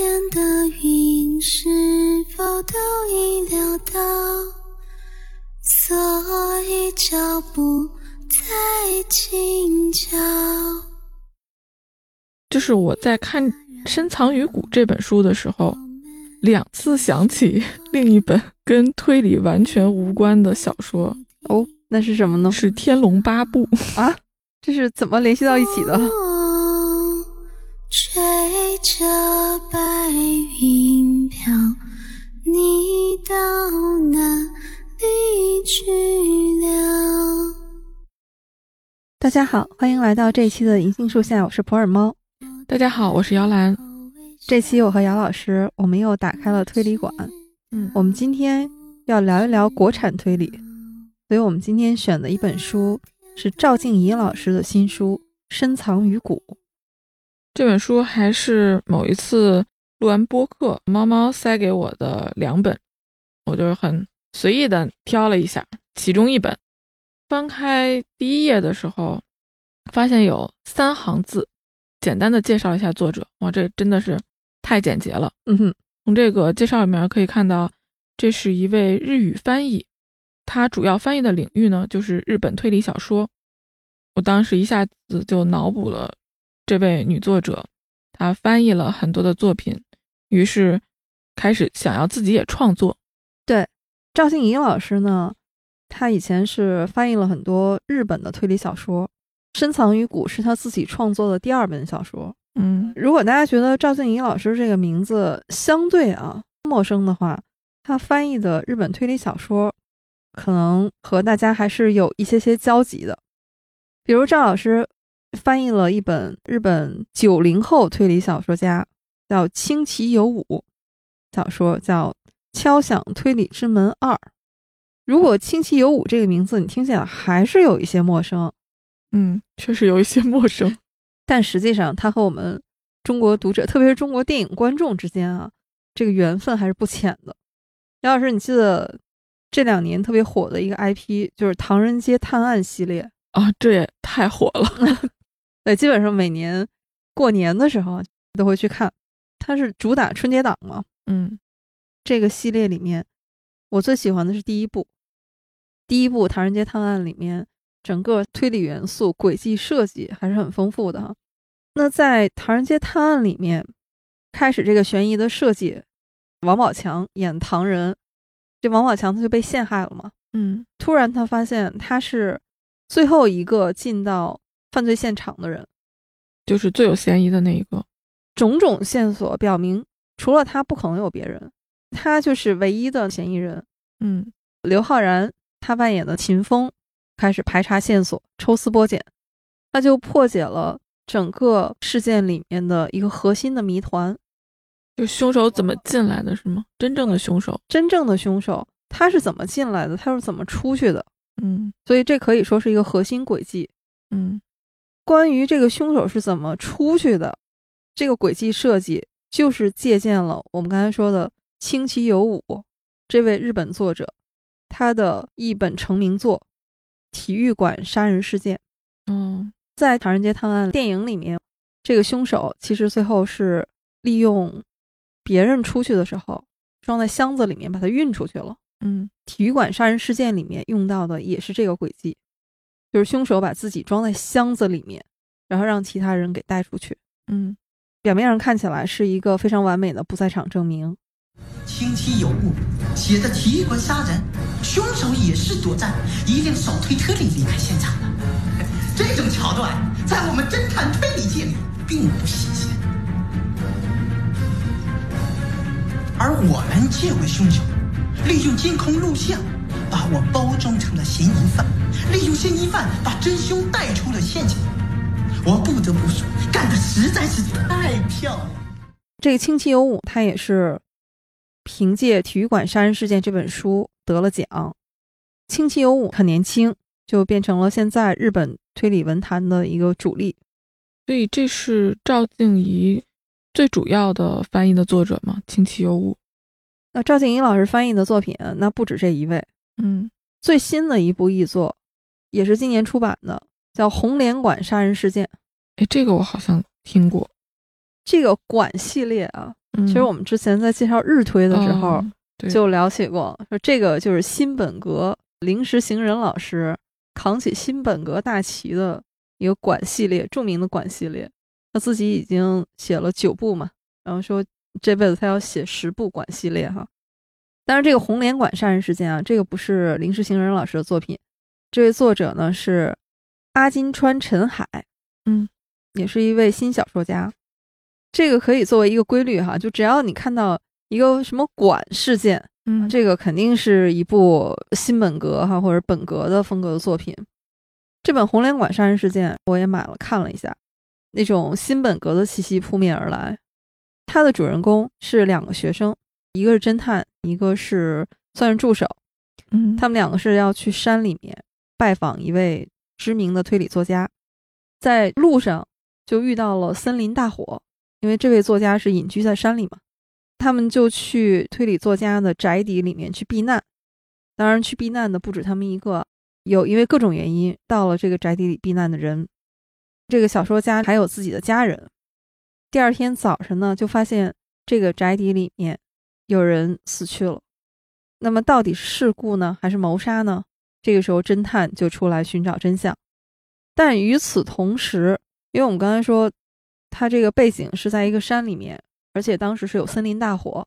天的云是否都已料到？所以脚步太轻巧。就是我在看《深藏于骨》这本书的时候，两次想起另一本跟推理完全无关的小说哦，那是什么呢？是《天龙八部》啊，这是怎么联系到一起的？吹着白云飘，你到哪里去了？大家好，欢迎来到这一期的银杏树下，我是普洱猫。大家好，我是姚兰。这期我和姚老师，我们又打开了推理馆。嗯，我们今天要聊一聊国产推理，所以我们今天选的一本书是赵静怡老师的新书《深藏于骨》。这本书还是某一次录完播客，猫猫塞给我的两本，我就是很随意的挑了一下其中一本。翻开第一页的时候，发现有三行字，简单的介绍一下作者。哇，这真的是太简洁了。嗯哼，从这个介绍里面可以看到，这是一位日语翻译，他主要翻译的领域呢就是日本推理小说。我当时一下子就脑补了。这位女作者，她翻译了很多的作品，于是开始想要自己也创作。对，赵静怡老师呢，她以前是翻译了很多日本的推理小说，《深藏于骨》是她自己创作的第二本小说。嗯，如果大家觉得赵静怡老师这个名字相对啊陌生的话，她翻译的日本推理小说，可能和大家还是有一些些交集的，比如赵老师。翻译了一本日本九零后推理小说家叫清崎有武小说，叫《敲响推理之门二》。如果清崎有武这个名字你听起来还是有一些陌生，嗯，确实有一些陌生，但实际上他和我们中国读者，特别是中国电影观众之间啊，这个缘分还是不浅的。杨老师，你记得这两年特别火的一个 IP 就是《唐人街探案》系列啊？这也太火了。对，基本上每年过年的时候都会去看，它是主打春节档嘛。嗯，这个系列里面，我最喜欢的是第一部。第一部《唐人街探案》里面，整个推理元素、轨迹设计还是很丰富的哈。那在《唐人街探案》里面，开始这个悬疑的设计，王宝强演唐人，这王宝强他就被陷害了嘛。嗯，突然他发现他是最后一个进到。犯罪现场的人，就是最有嫌疑的那一个。种种线索表明，除了他，不可能有别人，他就是唯一的嫌疑人。嗯，刘昊然他扮演的秦风开始排查线索，抽丝剥茧，他就破解了整个事件里面的一个核心的谜团，就凶手怎么进来的是吗？真正的凶手，真正的凶手他是怎么进来的？他是怎么出去的？嗯，所以这可以说是一个核心轨迹。嗯。关于这个凶手是怎么出去的，这个轨迹设计就是借鉴了我们刚才说的清崎有武这位日本作者他的一本成名作《体育馆杀人事件》。嗯，在《唐人街探案》电影里面，这个凶手其实最后是利用别人出去的时候装在箱子里面把它运出去了。嗯，《体育馆杀人事件》里面用到的也是这个轨迹。就是凶手把自己装在箱子里面，然后让其他人给带出去。嗯，表面上看起来是一个非常完美的不在场证明。清晰有误，写的体育馆杀人，凶手也是躲在一辆手推车里离开现场的。这种桥段在我们侦探推理界里并不新鲜。而我们这位凶手，利用监控录像。把我包装成了嫌疑犯，利用嫌疑犯把真凶带出了现场。我不得不说，干的实在是太漂亮。这个清崎有武，他也是凭借《体育馆杀人事件》这本书得了奖。清崎有武很年轻，就变成了现在日本推理文坛的一个主力。所以这是赵静怡最主要的翻译的作者吗？清崎有武。那赵静怡老师翻译的作品，那不止这一位。嗯，最新的一部译作，也是今年出版的，叫《红莲馆杀人事件》。哎，这个我好像听过。这个馆系列啊，嗯其实我们之前在介绍日推的时候哦就了解过，说这个就是新本格临时行人老师扛起新本格大旗的一个馆系列，著名的馆系列。他自己已经写了九部嘛，然后说这辈子他要写十部馆系列哈。但是，这个红莲馆杀人事件啊，这个不是临时行人老师的作品，这位作者呢是阿金川陈海，嗯，也是一位新小说家。这个可以作为一个规律哈，就只要你看到一个什么馆事件，嗯这个肯定是一部新本格哈或者本格的风格的作品。这本《红莲馆杀人事件》我也买了看了一下，那种新本格的气息扑面而来。它的主人公是两个学生，一个是侦探，一个是算是助手。嗯他们两个是要去山里面拜访一位知名的推理作家，在路上就遇到了森林大火，因为这位作家是隐居在山里嘛，他们就去推理作家的宅邸里面去避难。当然，去避难的不止他们一个，有因为各种原因到了这个宅邸里避难的人，这个小说家还有自己的家人。第二天早晨呢，就发现这个宅邸里面有人死去了。那么到底是事故呢，还是谋杀呢？这个时候，侦探就出来寻找真相。但与此同时，因为我们刚才说，它这个背景是在一个山里面，而且当时是有森林大火，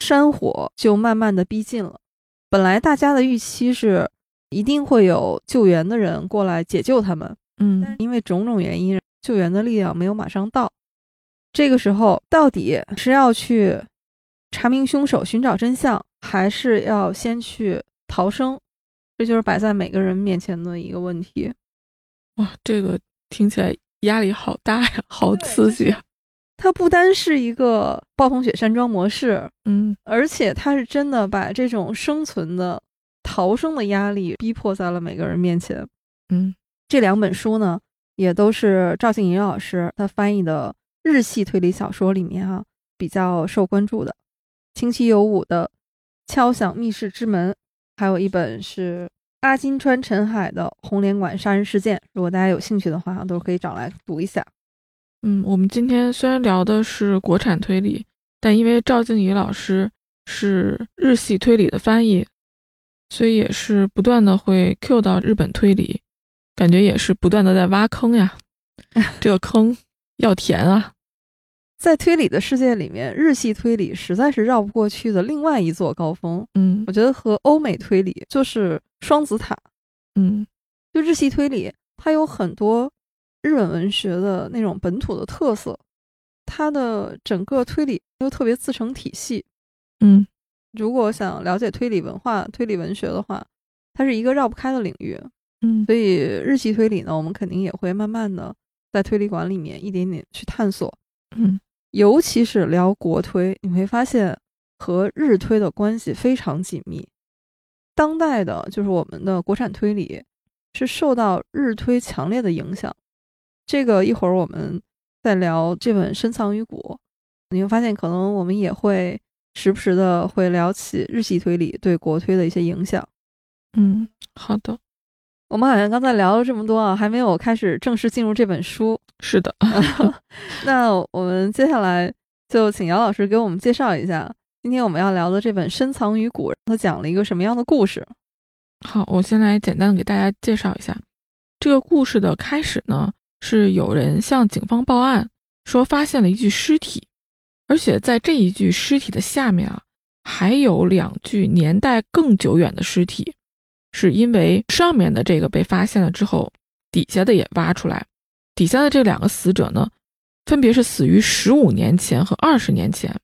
山火就慢慢的逼近了。本来大家的预期是一定会有救援的人过来解救他们，嗯因为种种原因，救援的力量没有马上到。这个时候，到底是要去查明凶手、寻找真相，还是要先去逃生？这就是摆在每个人面前的一个问题。哇，这个听起来压力好大呀，好刺激啊！它不单是一个暴风雪山庄模式，嗯而且它是真的把这种生存的、逃生的压力逼迫在了每个人面前。嗯这两本书呢，也都是赵静怡老师他翻译的日系推理小说里面啊比较受关注的。清崎有武的《敲响密室之门》，还有一本是阿金川陈海的《红莲馆杀人事件》。如果大家有兴趣的话，都可以找来读一下。嗯，我们今天虽然聊的是国产推理，但因为赵静怡老师是日系推理的翻译，所以也是不断的会 Q 到日本推理，感觉也是不断的在挖坑呀。这个坑要甜啊！在推理的世界里面，日系推理实在是绕不过去的另外一座高峰。嗯我觉得和欧美推理就是双子塔。嗯就日系推理，它有很多日本文学的那种本土的特色，它的整个推理又特别自成体系。嗯如果想了解推理文化、推理文学的话，它是一个绕不开的领域。嗯所以日系推理呢，我们肯定也会慢慢的在推理馆里面一点点去探索。嗯尤其是聊国推，你会发现和日推的关系非常紧密。当代的就是我们的国产推理是受到日推强烈的影响。这个一会儿我们再聊这本《深藏于骨》，你会发现可能我们也会时不时的会聊起日系推理对国推的一些影响。嗯，好的，我们好像刚才聊了这么多啊，还没有开始正式进入这本书。是的。那我们接下来就请姚老师给我们介绍一下，今天我们要聊的这本《深藏于骨》，它讲了一个什么样的故事？好，我先来简单的给大家介绍一下这个故事的开始呢，是有人向警方报案说发现了一具尸体，而且在这一具尸体的下面啊，还有两具年代更久远的尸体，是因为上面的这个被发现了之后，底下的也挖出来，底下的这两个死者呢，分别是死于十五年前和二十年前，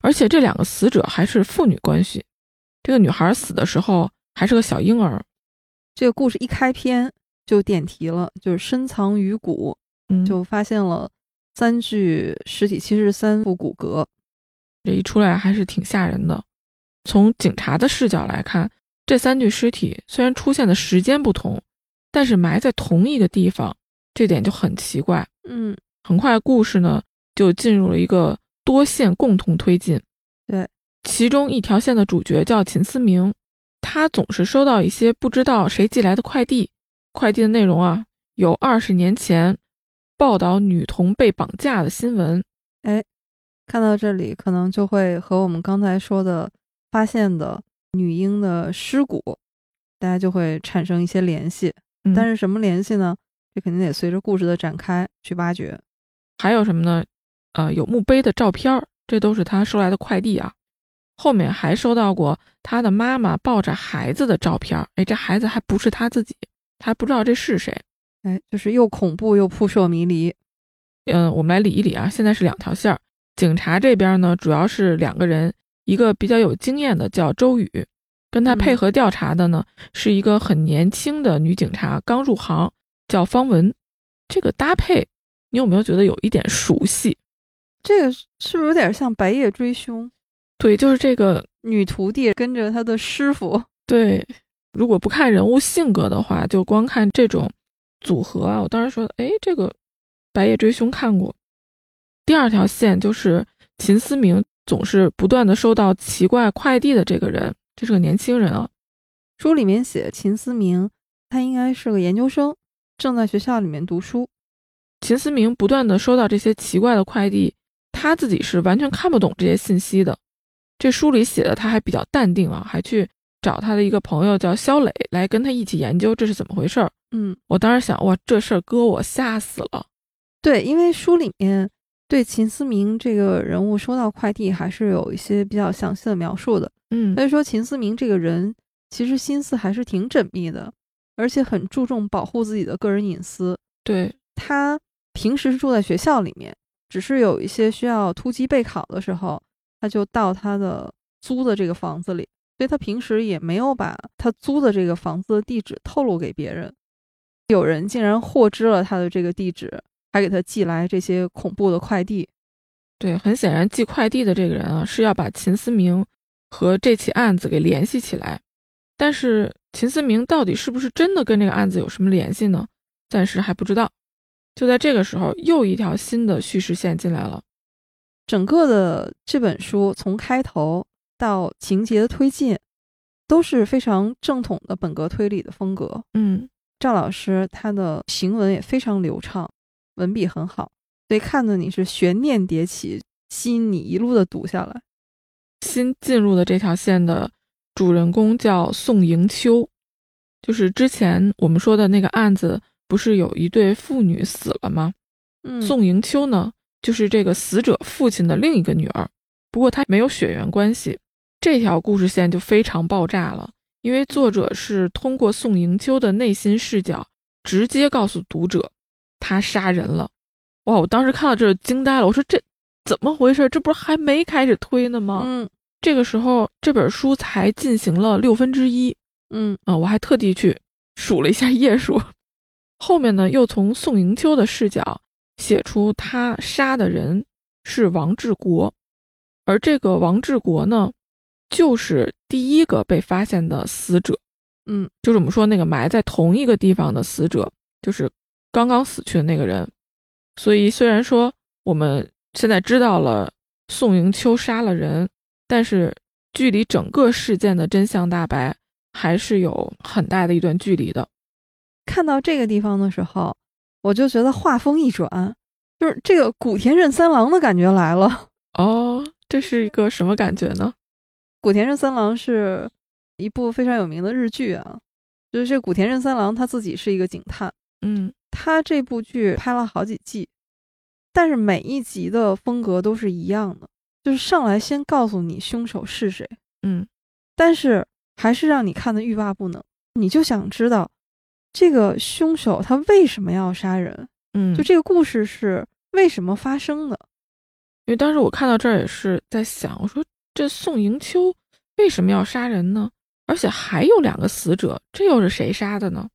而且这两个死者还是父女关系，这个女孩死的时候。还是个小婴儿，这个故事一开篇就点题了，就是深藏于骨，嗯，就发现了三具尸体，七十三副骨骼。这一出来还是挺吓人的。从警察的视角来看，这三具尸体虽然出现的时间不同，但是埋在同一个地方，这点就很奇怪。嗯，很快故事呢就进入了一个多线共同推进。对，其中一条线的主角叫秦思明。他总是收到一些不知道谁寄来的快递，快递的内容啊有二十年前报道女童被绑架的新闻，哎看到这里，可能就会和我们刚才说的发现的女婴的尸骨，大家就会产生一些联系。嗯但是什么联系呢？这肯定得随着故事的展开去挖掘。还有什么呢？呃，有墓碑的照片儿，这都是他收来的快递啊。后面还收到过他的妈妈抱着孩子的照片儿，哎，这孩子还不是他自己，他还不知道这是谁。哎，就是又恐怖又扑朔迷离。嗯，我们来理一理啊。现在是两条线儿，警察这边呢主要是两个人，一个比较有经验的叫周宇，跟他配合调查的呢、是一个很年轻的女警察，刚入行，叫方文。这个搭配，你有没有觉得有一点熟悉？这个是不是有点像《白夜追凶》？对，就是这个女徒弟跟着她的师傅，对，如果不看人物性格的话，就光看这种组合啊，我当时说，哎，这个《白夜追凶》看过。第二条线就是秦思明总是不断的收到奇怪快递的这个人，这是个年轻人啊。书里面写秦思明，他应该是个研究生，正在学校里面读书。秦思明不断的收到这些奇怪的快递，他自己是完全看不懂这些信息的。这书里写的他还比较淡定啊，还去找他的一个朋友叫肖磊来跟他一起研究这是怎么回事儿。嗯，我当时想，哇，这事儿搁我吓死了。对，因为书里面对秦思明这个人物收到快递还是有一些比较详细的描述的。嗯所以说，秦思明这个人其实心思还是挺缜密的，而且很注重保护自己的个人隐私。对，他平时是住在学校里面，只是有一些需要突击备考的时候，他就到他的租的这个房子里，所以他平时也没有把他租的这个房子的地址透露给别人。有人竟然获知了他的这个地址，还给他寄来这些恐怖的快递。对，很显然寄快递的这个人啊，是要把秦思明和这起案子给联系起来。但是秦思明到底是不是真的跟这个案子有什么联系呢？暂时还不知道。就在这个时候，又一条新的叙事线进来了。整个的这本书从开头到情节的推进，都是非常正统的本格推理的风格。嗯，赵老师他的行文也非常流畅，文笔很好，所以看的你是悬念迭起，吸引你一路的读下来。新进入的这条线的主人公叫宋迎秋，就是之前我们说的那个案子，不是有一对父女死了吗？嗯，宋迎秋呢，就是这个死者父亲的另一个女儿，不过她没有血缘关系。这条故事线就非常爆炸了，因为作者是通过宋迎秋的内心视角，直接告诉读者他杀人了。哇！我当时看到这儿惊呆了，我说这怎么回事？这不是还没开始推呢吗？嗯这个时候这本书才进行了六分之一，嗯啊，我还特地去数了一下页数。后面呢，又从宋迎秋的视角写出他杀的人是王志国，而这个王志国呢，就是第一个被发现的死者，嗯，就是我们说那个埋在同一个地方的死者，就是刚刚死去的那个人。所以虽然说我们现在知道了宋迎秋杀了人，但是距离整个事件的真相大白还是有很大的一段距离的。看到这个地方的时候，我就觉得画风一转，就是这个古田任三郎的感觉来了。哦，这是一个什么感觉呢？古田任三郎是一部非常有名的日剧啊，就是这古田任三郎他自己是一个警探，嗯他这部剧拍了好几季，但是每一集的风格都是一样的，就是上来先告诉你凶手是谁，嗯但是还是让你看的欲罢不能，你就想知道这个凶手他为什么要杀人，嗯，就这个故事是为什么发生的。因为当时我看到这儿也是在想，我说这宋迎秋为什么要杀人呢？而且还有两个死者，这又是谁杀的呢？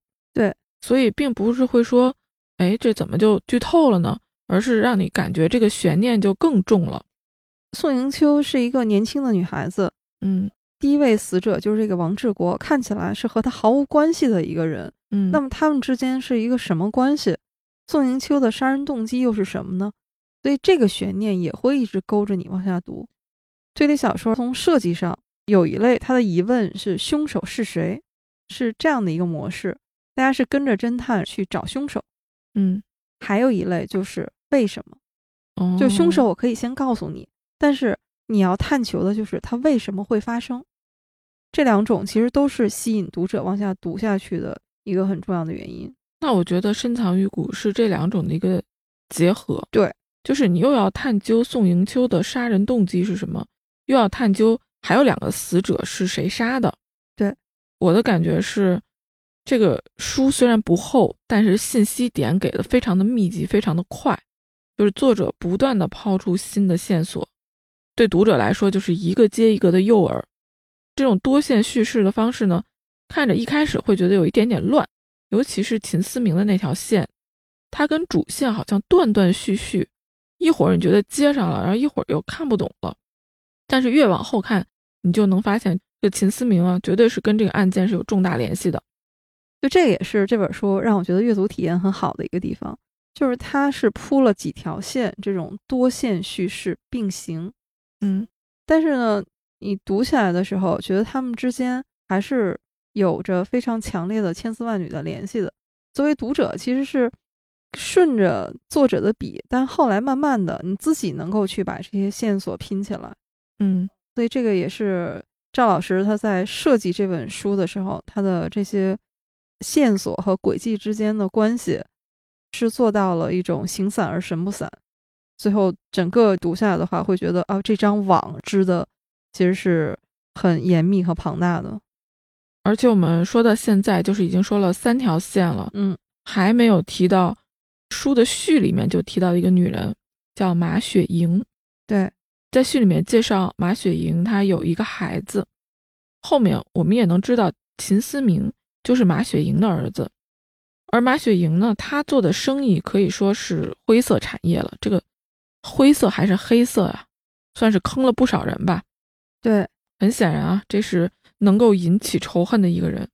对，所以并不是会说，哎，这怎么就剧透了呢？而是让你感觉这个悬念就更重了。宋迎秋是一个年轻的女孩子，嗯第一位死者就是这个王志国，看起来是和他毫无关系的一个人。嗯，那么他们之间是一个什么关系？宋迎秋的杀人动机又是什么呢？所以这个悬念也会一直勾着你往下读。推理小说从设计上有一类，它的疑问是凶手是谁，是这样的一个模式，大家是跟着侦探去找凶手。嗯还有一类就是为什么，哦，就凶手我可以先告诉你，但是你要探求的就是它为什么会发生。这两种其实都是吸引读者往下读下去的一个很重要的原因。那我觉得深藏于骨是这两种的一个结合。对，就是你又要探究宋迎秋的杀人动机是什么，又要探究还有两个死者是谁杀的。对，我的感觉是，这个书虽然不厚，但是信息点给的非常的密集，非常的快，就是作者不断的抛出新的线索，对读者来说就是一个接一个的诱饵。这种多线叙事的方式呢，看着一开始会觉得有一点点乱，尤其是秦思明的那条线，它跟主线好像断断续续，一会儿你觉得接上了，然后一会儿又看不懂了。但是越往后看，你就能发现这秦思明啊，绝对是跟这个案件是有重大联系的。就这个也是这本书让我觉得阅读体验很好的一个地方，就是它是铺了几条线，这种多线叙事并行。嗯，但是呢。你读起来的时候，觉得他们之间还是有着非常强烈的千丝万缕的联系的。作为读者，其实是顺着作者的笔，但后来慢慢的，你自己能够去把这些线索拼起来。嗯，所以这个也是赵老师他在设计这本书的时候，他的这些线索和轨迹之间的关系是做到了一种形散而神不散。最后整个读下来的话，会觉得啊，这张网织的。其实是很严密和庞大的，而且我们说到现在，就是已经说了三条线了，嗯，还没有提到书的序里面就提到一个女人，叫马雪莹。对，在序里面介绍马雪莹，她有一个孩子。后面我们也能知道，秦思明就是马雪莹的儿子。而马雪莹呢，她做的生意可以说是灰色产业了。这个灰色还是黑色啊，算是坑了不少人吧。对，很显然啊，这是能够引起仇恨的一个人。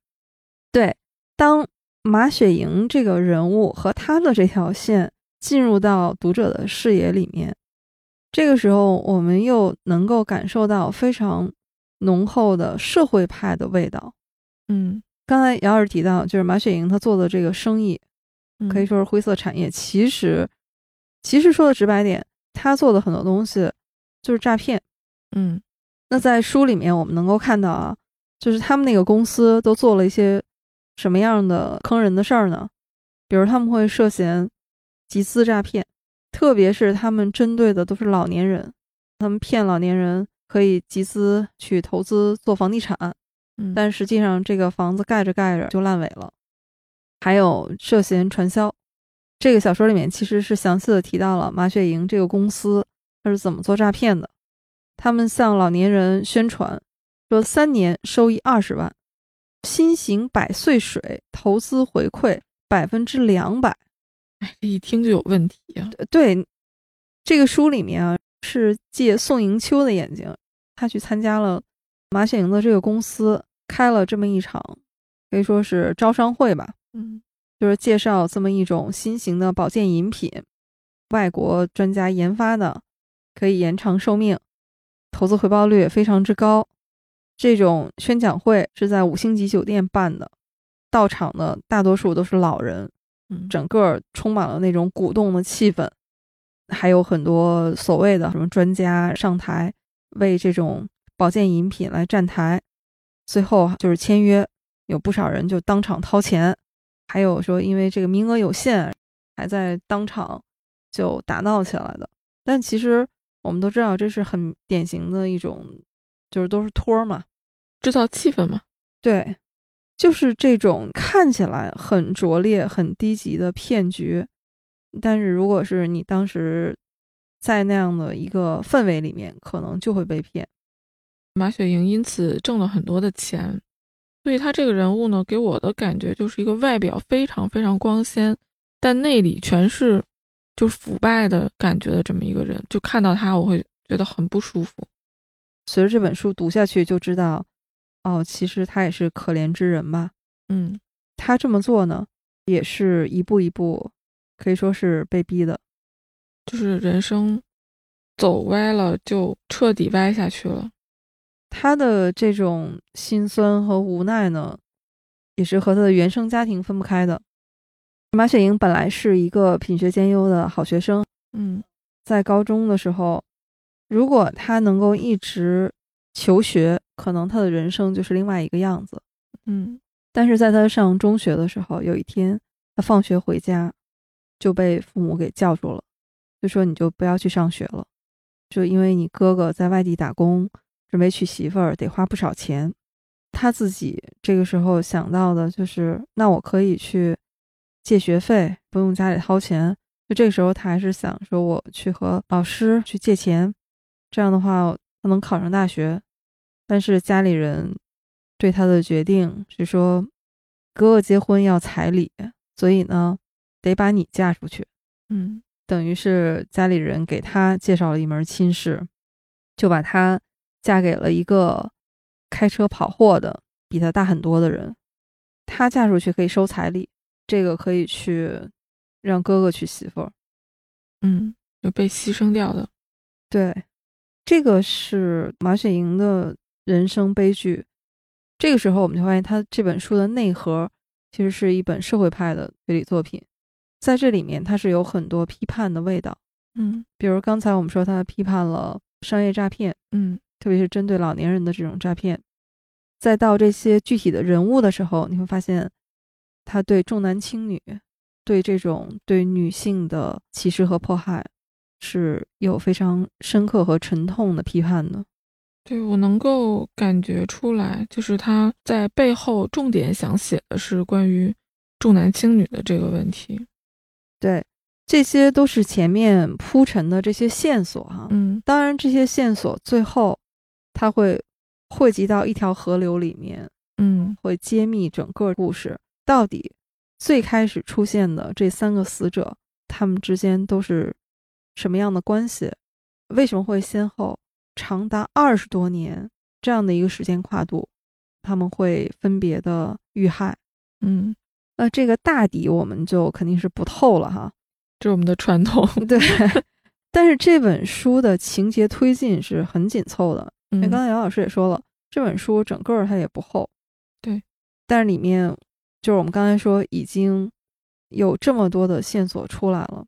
对，当马雪莹这个人物和他的这条线进入到读者的视野里面，这个时候我们又能够感受到非常浓厚的社会派的味道。嗯，刚才姚老师提到，就是马雪莹她做的这个生意，可以说是灰色产业。其实，其实说的直白点，她做的很多东西就是诈骗。嗯。那在书里面，我们能够看到啊，就是他们那个公司都做了一些什么样的坑人的事儿呢？比如他们会涉嫌集资诈骗，特别是他们针对的都是老年人，他们骗老年人可以集资去投资做房地产，但实际上这个房子盖着盖着就烂尾了。还有涉嫌传销，这个小说里面其实是详细的提到了马雪莹这个公司它是怎么做诈骗的。他们向老年人宣传说，三年收益二十万，新型百岁水投资回馈百分之两百。哎，这一听就有问题呀。对，这个书里面啊，是借宋迎秋的眼睛，他去参加了马雪莹的这个公司，开了这么一场，可以说是招商会吧。嗯，就是介绍这么一种新型的保健饮品，外国专家研发的，可以延长寿命。投资回报率也非常之高，这种宣讲会是在五星级酒店办的，到场的大多数都是老人，嗯整个充满了那种鼓动的气氛，还有很多所谓的什么专家上台为这种保健饮品来站台，最后就是签约，有不少人就当场掏钱，还有说因为这个名额有限，还在当场就打闹起来的，但其实。我们都知道，这是很典型的一种，就是都是托嘛，制造气氛嘛。对，就是这种看起来很拙劣、很低级的骗局。但是如果是你当时在那样的一个氛围里面，可能就会被骗。马雪莹因此挣了很多的钱，所以她这个人物呢，给我的感觉就是一个外表非常非常光鲜，但内里全是。就腐败的感觉的这么一个人，就看到他，我会觉得很不舒服。随着这本书读下去，就知道，哦，其实他也是可怜之人吧。嗯，他这么做呢，也是一步一步，可以说是被逼的。就是人生走歪了，就彻底歪下去了。他的这种心酸和无奈呢，也是和他的原生家庭分不开的。马雪莹本来是一个品学兼优的好学生，嗯，在高中的时候如果他能够一直求学，可能他的人生就是另外一个样子。嗯但是在他上中学的时候，有一天他放学回家，就被父母给叫住了，就说你就不要去上学了，就因为你哥哥在外地打工，准备娶媳妇儿，得花不少钱。他自己这个时候想到的就是，那我可以去借学费，不用家里掏钱。就这个时候，他还是想说，我去和老师去借钱，这样的话他能考上大学。但是家里人对他的决定是说，哥哥结婚要彩礼，所以呢，得把你嫁出去。嗯等于是家里人给他介绍了一门亲事，就把他嫁给了一个开车跑货的，比她大很多的人。她嫁出去可以收彩礼，这个可以去让哥哥娶媳妇儿。嗯，就被牺牲掉的。对，这个是马雪莹的人生悲剧。这个时候，我们就发现她这本书的内核其实是一本社会派的推理作品，在这里面它是有很多批判的味道。嗯比如刚才我们说，他批判了商业诈骗，嗯特别是针对老年人的这种诈骗。再到这些具体的人物的时候，你会发现，他对重男轻女，对这种对女性的歧视和迫害，是有非常深刻和沉痛的批判的。对我能够感觉出来，就是他在背后重点想写的是关于重男轻女的这个问题。对，这些都是前面铺陈的这些线索哈。嗯当然，这些线索最后，它会汇集到一条河流里面，嗯会揭秘整个故事到底最开始出现的这三个死者，他们之间都是什么样的关系？为什么会先后长达二十多年这样的一个时间跨度，他们会分别的遇害？嗯，那这个大底我们就肯定是不透了哈。这是我们的传统。对，但是这本书的情节推进是很紧凑的，因为嗯刚才姚老师也说了，这本书整个儿它也不厚，对，但是里面就是我们刚才说已经有这么多的线索出来了，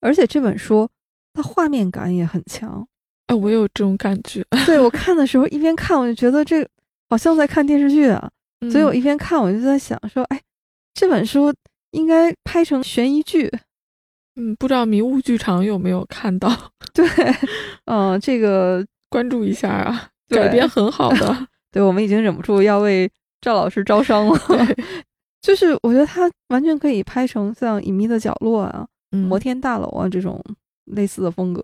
而且这本书它画面感也很强。哎，我有这种感觉。对我看的时候，一边看我就觉得这好像在看电视剧啊，所以我嗯一边看我就在想说，哎，这本书应该拍成悬疑剧。嗯，不知道迷雾剧场有没有看到？对，嗯、这个关注一下啊，改编很好的。对我们已经忍不住要为赵老师招商了。就是我觉得他完全可以拍成像《隐秘的角落》啊、嗯摩天大楼啊这种类似的风格。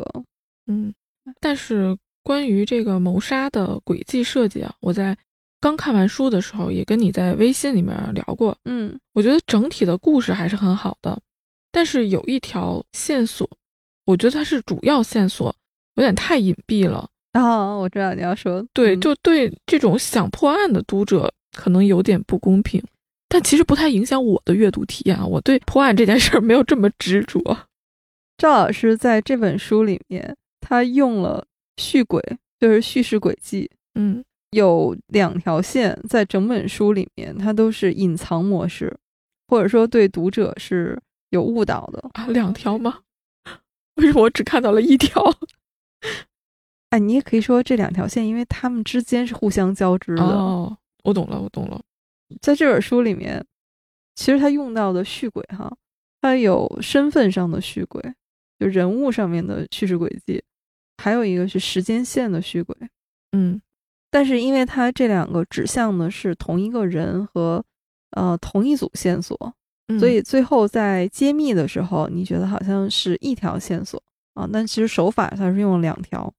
嗯，但是关于这个谋杀的轨迹设计啊，我在刚看完书的时候也跟你在微信里面聊过。嗯我觉得整体的故事还是很好的，但是有一条线索，我觉得它是主要线索，有点太隐蔽了。啊，我知道你要说，对，嗯就对这种想破案的读者可能有点不公平，但其实不太影响我的阅读体验啊。我对破案这件事儿没有这么执着。赵老师在这本书里面，他用了续轨，就是叙事轨迹，嗯有两条线，在整本书里面，它都是隐藏模式，或者说对读者是有误导的。啊，两条吗？为什么我只看到了一条？哎，你也可以说这两条线，因为它们之间是互相交织的。哦，我懂了，我懂了。在这本书里面，其实他用到的续轨哈，它有身份上的续轨，就人物上面的叙事轨迹，还有一个是时间线的续轨。嗯但是因为它这两个指向的是同一个人和呃同一组线索，嗯所以最后在揭秘的时候，你觉得好像是一条线索啊，但其实手法它是用了两条。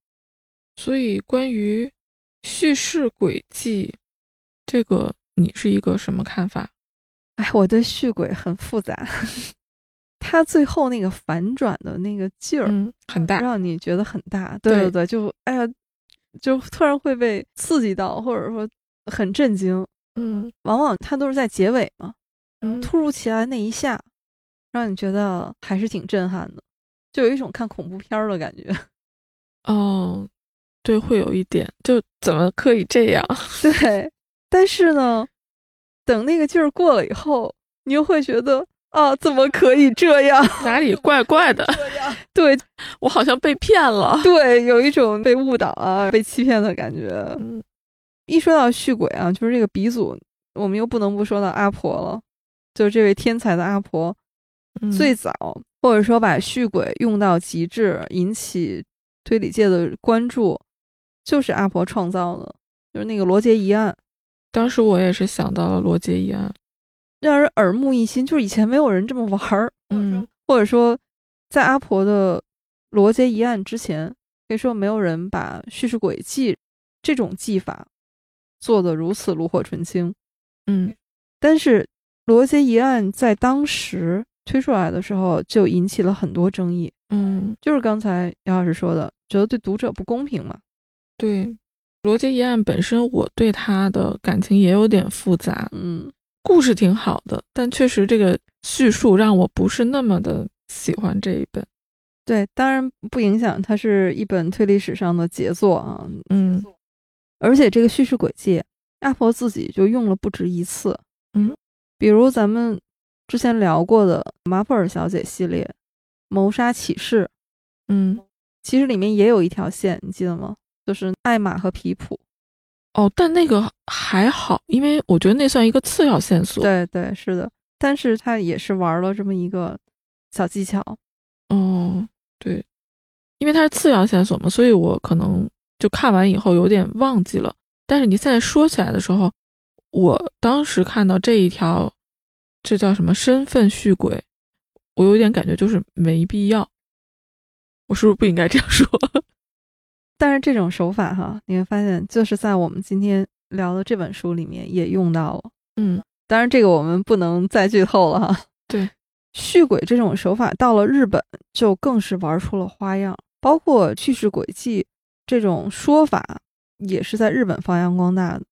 所以关于叙事轨迹这个，你是一个什么看法？哎，我对续轨很复杂，它最后那个反转的那个劲儿，嗯，很大。让你觉得很大。对对对对，就哎呀，就突然会被刺激到，或者说很震惊。嗯往往它都是在结尾嘛，嗯突如其来那一下，让你觉得还是挺震撼的，就有一种看恐怖片儿的感觉。哦，对，会有一点，就怎么可以这样？对，但是呢，等那个劲儿过了以后，你又会觉得啊，怎么可以这样？哪里怪怪的？对我好像被骗了。对，有一种被误导啊、被欺骗的感觉。嗯一说到续鬼啊，就是这个鼻祖，我们又不能不说到阿婆了，就是这位天才的阿婆，嗯最早或者说把续鬼用到极致，引起推理界的关注，就是阿婆创造的，就是那个罗杰一案，当时我也是想到了罗杰一案。让人耳目一新，就是以前没有人这么玩儿，嗯或者说在阿婆的罗杰一案之前，可以说没有人把叙事轨迹这种技法做得如此炉火纯青。嗯但是罗杰一案在当时推出来的时候，就引起了很多争议。嗯，就是刚才杨老师说的，觉得对读者不公平嘛。对，罗杰一案本身，我对他的感情也有点复杂。嗯，故事挺好的，但确实这个叙述让我不是那么的喜欢这一本。对，当然不影响它是一本推理史上的杰作啊。嗯而且这个叙事轨迹，阿婆自己就用了不止一次。嗯，比如咱们之前聊过的马普尔小姐系列《谋杀启示》，嗯，其实里面也有一条线，你记得吗？就是艾玛和皮普。哦，但那个还好，因为我觉得那算一个次要线索。，对对，是的，但是他也是玩了这么一个小技巧。哦，对，因为它是次要线索嘛，所以我可能就看完以后有点忘记了。但是你现在说起来的时候，我当时看到这一条，这叫什么身份续轨，我有点感觉就是没必要。我是不是不应该这样说？但是这种手法哈，你会发现，就是在我们今天聊的这本书里面也用到了。嗯当然，这个我们不能再剧透了哈。对，续鬼这种手法到了日本就更是玩出了花样，包括叙事轨迹这种说法也是在日本发扬光大的。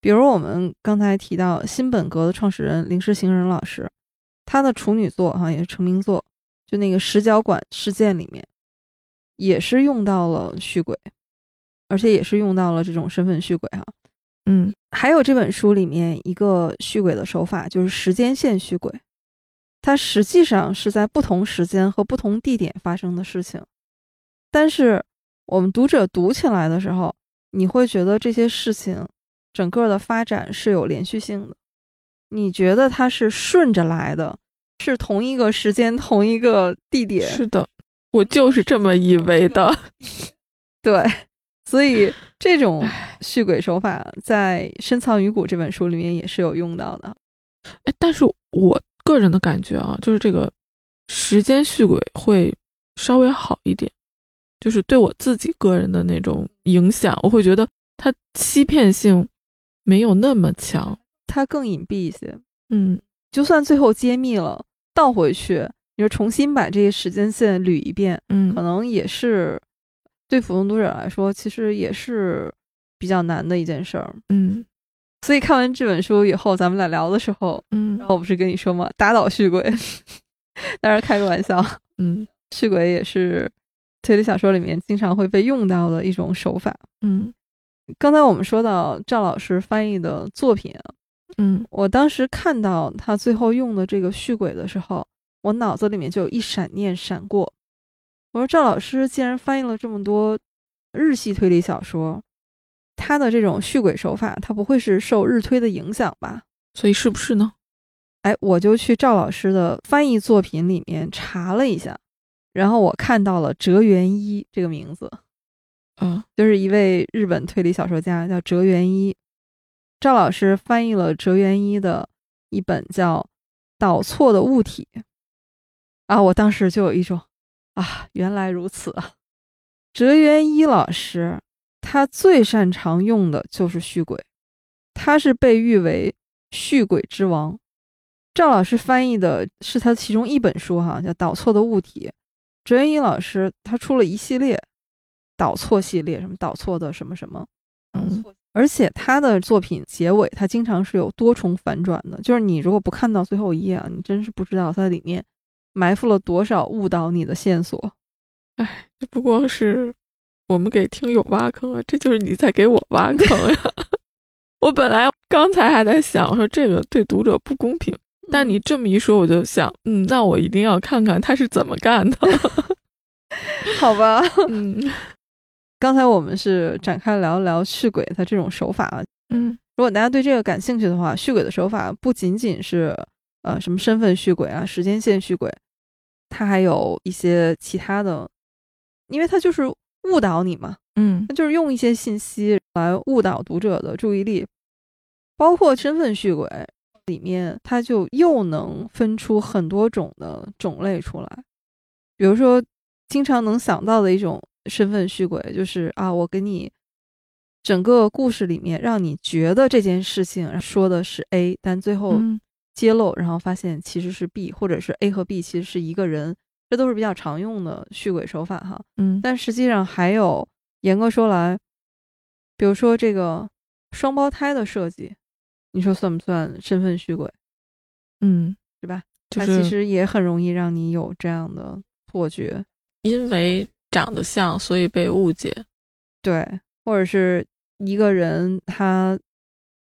比如我们刚才提到新本格的创始人林世行人老师，他的处女作哈也是成名作，就那个石角馆事件里面，也是用到了续轨，而且也是用到了这种身份续轨哈。嗯。还有这本书里面一个续轨的手法，就是时间线续轨，它实际上是在不同时间和不同地点发生的事情，但是我们读者读起来的时候，你会觉得这些事情整个的发展是有连续性的，你觉得它是顺着来的，是同一个时间、同一个地点，是的，我就是这么以为的。对，所以这种续鬼手法在《深藏于骨》这本书里面也是有用到的。哎，但是我个人的感觉啊，就是这个时间续鬼会稍微好一点，就是对我自己个人的那种影响，我会觉得它欺骗性没有那么强。它更隐蔽一些。嗯就算最后揭秘了，倒回去，你说重新把这些时间线捋一遍，嗯可嗯能也是对普通读者来说，其实也是比较难的一件事儿。嗯所以看完这本书以后，咱们俩聊的时候，嗯然后我不是跟你说吗？打倒续鬼，当然开个玩笑，嗯续鬼也是推理小说里面经常会被用到的一种手法。嗯刚才我们说到赵老师翻译的作品啊，嗯我当时看到他最后用的这个续鬼的时候，我脑子里面就有一闪念闪过。我说赵老师既然翻译了这么多日系推理小说，他的这种续轨手法，他不会是受日推的影响吧？所以是不是呢？哎，我就去赵老师的翻译作品里面查了一下，然后我看到了哲原一这个名字，啊就是一位日本推理小说家，叫哲原一。赵老师翻译了哲原一的一本叫《导错的物体》啊，我当时就有一种啊，原来如此啊！折原一老师他最擅长用的就是续轨，他是被誉为续轨之王。赵老师翻译的是他其中一本书哈，叫《导错的物体》。哲元一老师他出了一系列导错系列，什么导错的什么什么，嗯而且他的作品结尾，他经常是有多重反转的，就是你如果不看到最后一页啊，你真是不知道它里面埋伏了多少误导你的线索。哎，这不光是我们给听友挖坑啊，这就是你在给我挖坑呀！我本来刚才还在想，我说这个对读者不公平，但你这么一说，我就想，嗯，那我一定要看看他是怎么干的。好吧，嗯刚才我们是展开聊一聊续鬼它这种手法啊。嗯如果大家对这个感兴趣的话，续鬼的手法不仅仅是呃什么身份续鬼啊、时间线续轨，它还有一些其他的，因为它就是误导你嘛，嗯。它就是用一些信息来误导读者的注意力，包括身份续轨里面，它就又能分出很多种的种类出来。比如说，经常能想到的一种身份续轨，就是啊，我给你整个故事里面让你觉得这件事情说的是 A，但最后嗯揭露，然后发现其实是 B，或者是 A 和 B 其实是一个人，这都是比较常用的续轨手法哈。嗯但实际上还有，严格说来，比如说这个双胞胎的设计，你说算不算身份续轨？嗯，是吧？就是它其实也很容易让你有这样的错觉，因为长得像，所以被误解。对，或者是一个人他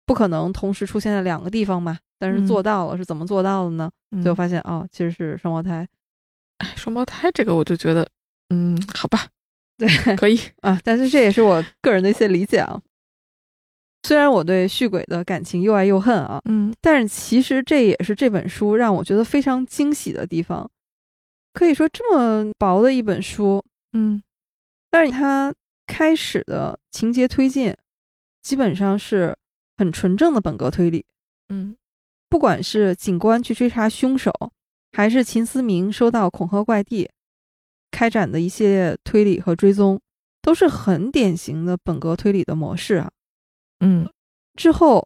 不可能同时出现在两个地方嘛，但是嗯做到了，是怎么做到的呢？嗯最后发现哦，其实是双胞胎。哎，双胞胎这个我就觉得，嗯，好吧，对可以。啊，但是这也是我个人的一些理解啊。虽然我对续鬼的感情又爱又恨啊，嗯但是其实这也是这本书让我觉得非常惊喜的地方。可以说这么薄的一本书，嗯但是它开始的情节推进基本上是很纯正的本格推理。嗯不管是警官去追查凶手，还是秦思明收到恐吓怪地，开展的一系列推理和追踪，都是很典型的本格推理的模式啊。嗯之后，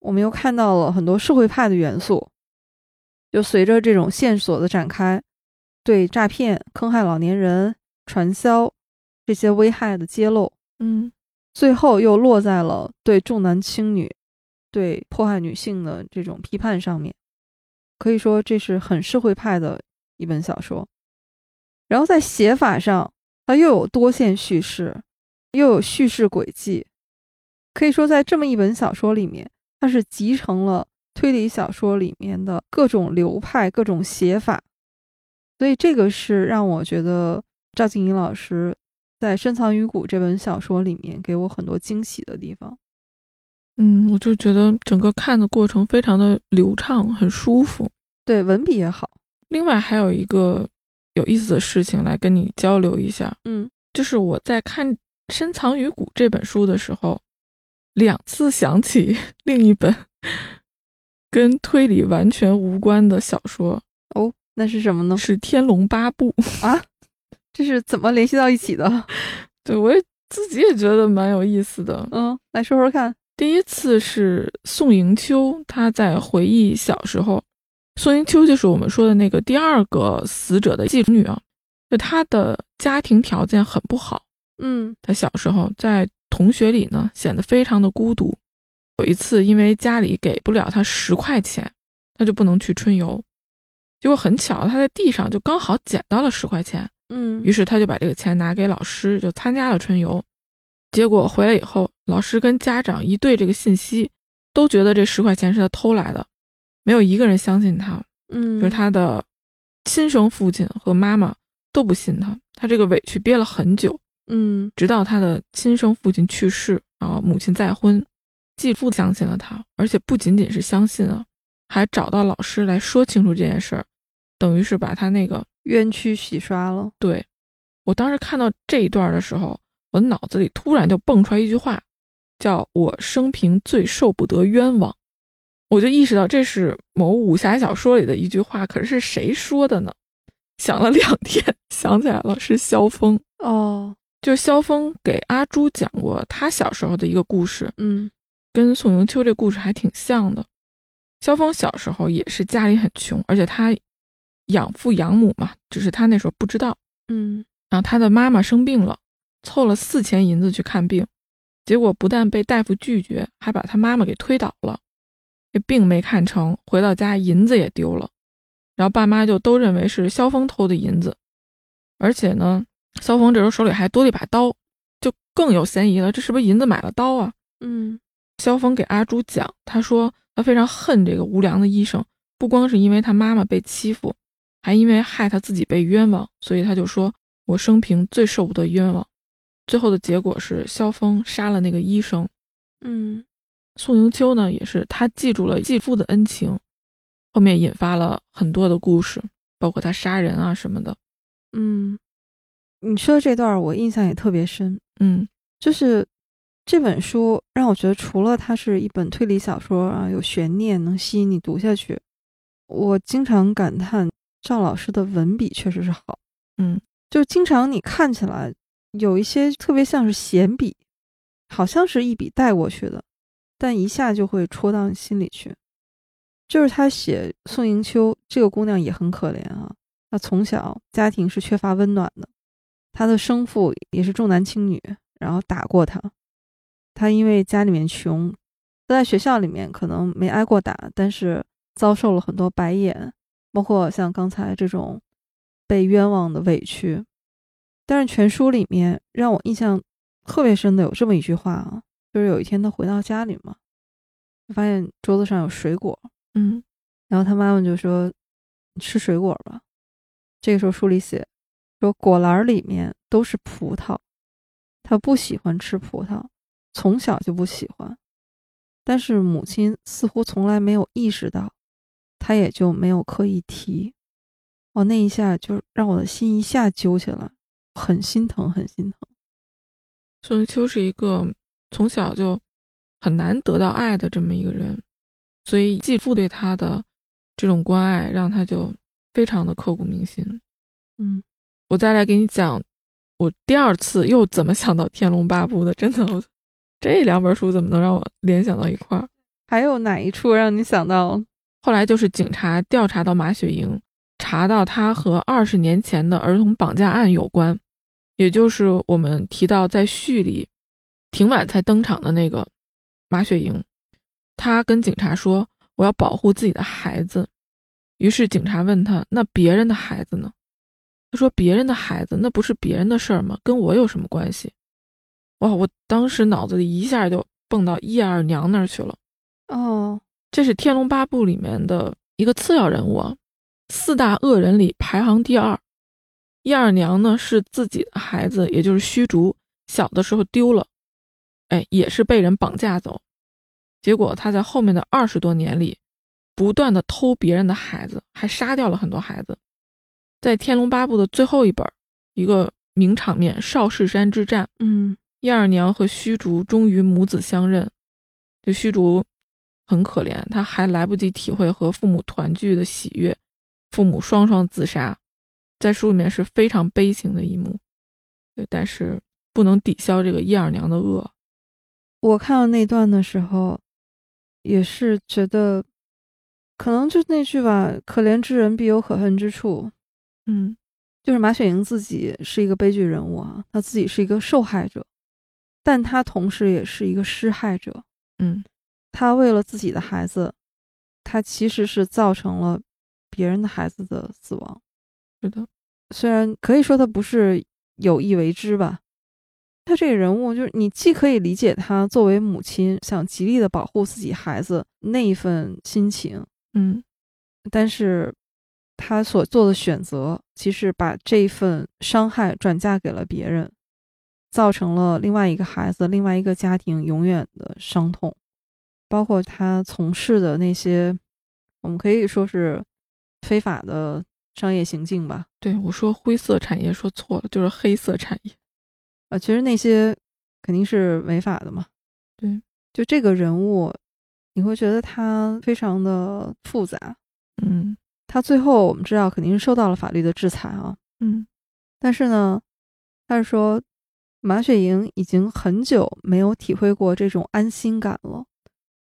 我们又看到了很多社会派的元素，就随着这种线索的展开，对诈骗、坑害老年人、传销这些危害的揭露，嗯最后又落在了对重男轻女、对迫害女性的这种批判上面。可以说，这是很社会派的一本小说。然后在写法上，它又有多线叙事，又有叙事轨迹。可以说，在这么一本小说里面，它是集成了推理小说里面的各种流派、各种写法。所以，这个是让我觉得赵静怡老师在《深藏于骨》这本小说里面给我很多惊喜的地方。嗯，我就觉得整个看的过程非常的流畅，很舒服。对，文笔也好。另外还有一个有意思的事情来跟你交流一下，嗯就是我在看《深藏于骨》这本书的时候，两次想起 另一本跟推理完全无关的小说，哦，那是什么呢？是《天龙八部》。啊，这是怎么联系到一起的？对我也自己也觉得蛮有意思的。嗯，来说说看。第一次是宋迎秋，他在回忆小时候。宋迎秋就是我们说的那个第二个死者的继女啊，就她的家庭条件很不好。嗯她小时候在同学里呢显得非常的孤独。有一次，因为家里给不了她十块钱，她就不能去春游。结果很巧，她在地上就刚好捡到了十块钱，嗯于是她就把这个钱拿给老师，就参加了春游。结果回来以后，老师跟家长一对这个信息，都觉得这十块钱是他偷来的，没有一个人相信他。嗯，就是他的亲生父亲和妈妈都不信他，他这个委屈憋了很久，嗯直到他的亲生父亲去世，然后母亲再婚，继父相信了他，而且不仅仅是相信啊，还找到老师来说清楚这件事儿，等于是把他那个冤屈洗刷了。对我当时看到这一段的时候，我脑子里突然就蹦出来一句话，叫我生平最受不得冤枉。我就意识到这是某武侠小说里的一句话，可是是谁说的呢？想了两天，想起来了，是萧峰。哦，就萧峰给阿朱讲过他小时候的一个故事，嗯跟宋迎秋这故事还挺像的。萧峰小时候也是家里很穷，而且他养父养母嘛，只是他那时候不知道。嗯然后他的妈妈生病了，凑了四千银子去看病，结果不但被大夫拒绝，还把他妈妈给推倒了。这病没看成，回到家银子也丢了，然后爸妈就都认为是萧峰偷的银子，而且呢，萧峰这时候手里还多了一把刀，就更有嫌疑了。这是不是银子买了刀啊？嗯萧峰给阿朱讲，他说他非常恨这个无良的医生，不光是因为他妈妈被欺负，还因为害他自己被冤枉，所以他就说：“我生平最受不得冤枉。”最后的结果是萧峰杀了那个医生。嗯，宋迎秋呢，也是他记住了继父的恩情，后面引发了很多的故事，包括他杀人啊什么的。嗯，你说的这段我印象也特别深。嗯，就是这本书让我觉得，除了它是一本推理小说啊，有悬念能吸引你读下去，我经常感叹赵老师的文笔确实是好。嗯，就是经常你看起来有一些特别像是闲笔，好像是一笔带过去的，但一下就会戳到你心里去。就是他写宋迎秋这个姑娘也很可怜啊，她从小家庭是缺乏温暖的，她的生父也是重男轻女，然后打过她。她因为家里面穷，在学校里面可能没挨过打，但是遭受了很多白眼，包括像刚才这种被冤枉的委屈。但是全书里面让我印象特别深的有这么一句话啊，就是有一天他回到家里嘛，就发现桌子上有水果。嗯，然后他妈妈就说：“你吃水果吧。”这个时候书里写说果篮里面都是葡萄，他不喜欢吃葡萄，从小就不喜欢。但是母亲似乎从来没有意识到，他也就没有刻意提。哦，那一下就让我的心一下揪起来，很心疼，很心疼。宋迎秋是一个从小就很难得到爱的这么一个人。所以继父对他的这种关爱，让他就非常的刻骨铭心。嗯，我再来给你讲，我第二次又怎么想到《天龙八部》的？真的，这两本书怎么能让我联想到一块儿？还有哪一处让你想到？后来就是警察调查到马雪莹，查到她和二十年前的儿童绑架案有关，也就是我们提到在序里挺晚才登场的那个马雪莹。她跟警察说：“我要保护自己的孩子。”于是警察问他：“那别人的孩子呢？”他说：“别人的孩子那不是别人的事儿吗？跟我有什么关系？”哇！我当时脑子里一下就蹦到叶二娘那儿去了。哦，这是《天龙八部》里面的一个次要人物啊，四大恶人里排行第二。叶二娘呢是自己的孩子，也就是虚竹小的时候丢了，哎，也是被人绑架走。结果他在后面的二十多年里，不断的偷别人的孩子，还杀掉了很多孩子。在《天龙八部》的最后一本，一个名场面——少室山之战，嗯，叶二娘和虚竹终于母子相认。这虚竹很可怜，他还来不及体会和父母团聚的喜悦，父母双双自杀，在书里面是非常悲情的一幕。对，但是不能抵消这个叶二娘的恶。我看到那段的时候。也是觉得，可能就那句吧，“可怜之人必有可恨之处。”嗯，就是马雪莹自己是一个悲剧人物啊，她自己是一个受害者，但她同时也是一个施害者。嗯，她为了自己的孩子，她其实是造成了别人的孩子的死亡。是的，虽然可以说他不是有意为之吧。他这个人物，就是你既可以理解他作为母亲想极力的保护自己孩子那一份心情，嗯，但是他所做的选择，其实把这一份伤害转嫁给了别人，造成了另外一个孩子、另外一个家庭永远的伤痛。包括他从事的那些，我们可以说是非法的商业行径吧。对我说灰色产业说错了，就是黑色产业。啊，其实那些肯定是违法的嘛。对，就这个人物，你会觉得他非常的复杂。嗯，他最后我们知道肯定是受到了法律的制裁啊。嗯，但是呢，他是说马雪莹已经很久没有体会过这种安心感了。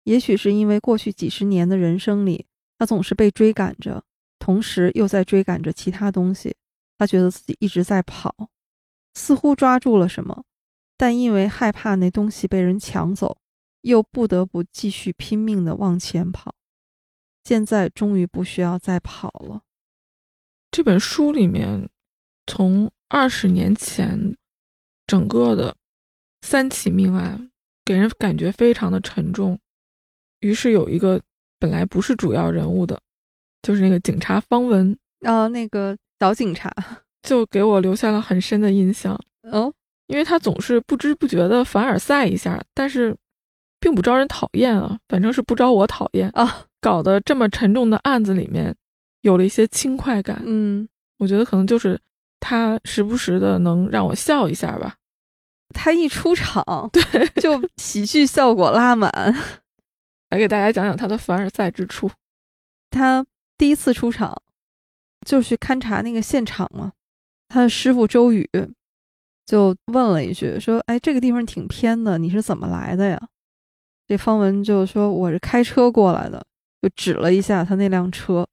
也许是因为过去几十年的人生里，他总是被追赶着，同时又在追赶着其他东西，他觉得自己一直在跑。似乎抓住了什么，但因为害怕那东西被人抢走，又不得不继续拼命的往前跑。现在终于不需要再跑了。这本书里面，从二十年前整个的三起命案，给人感觉非常的沉重。于是有一个本来不是主要人物的，就是那个警察方文，啊，那个小警察，就给我留下了很深的印象。哦，因为他总是不知不觉的凡尔赛一下，但是并不招人讨厌啊，反正是不招我讨厌啊，搞得这么沉重的案子里面有了一些轻快感。嗯，我觉得可能就是他时不时的能让我笑一下吧。他一出场，对，就喜剧效果拉满。来给大家讲讲他的凡尔赛之处。他第一次出场就去勘察那个现场嘛，他的师傅周宇就问了一句，说：“哎，这个地方挺偏的，你是怎么来的呀？”这方文就说：“我是开车过来的。”就指了一下他那辆车。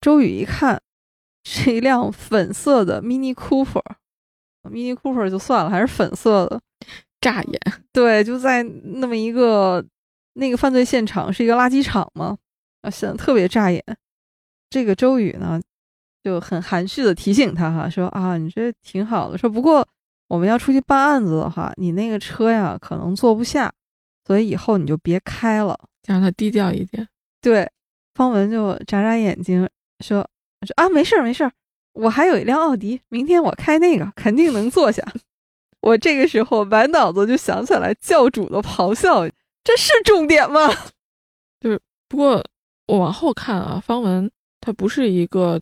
周宇一看，是一辆粉色的 Mini Cooper，Mini Cooper 就算了，还是粉色的，扎眼。对，就在那么一个那个犯罪现场是一个垃圾场嘛，啊，显得特别扎眼。这个周宇呢就很含蓄的提醒他哈，说啊，你这挺好的，说不过我们要出去办案子的话，你那个车呀可能坐不下，所以以后你就别开了，让他低调一点。对，方文就眨眨眼睛说说啊，没事儿没事儿，我还有一辆奥迪，明天我开那个肯定能坐下。我这个时候满脑子就想起来教主的咆哮，这是重点吗？就是不过我往后看啊，方文他不是一个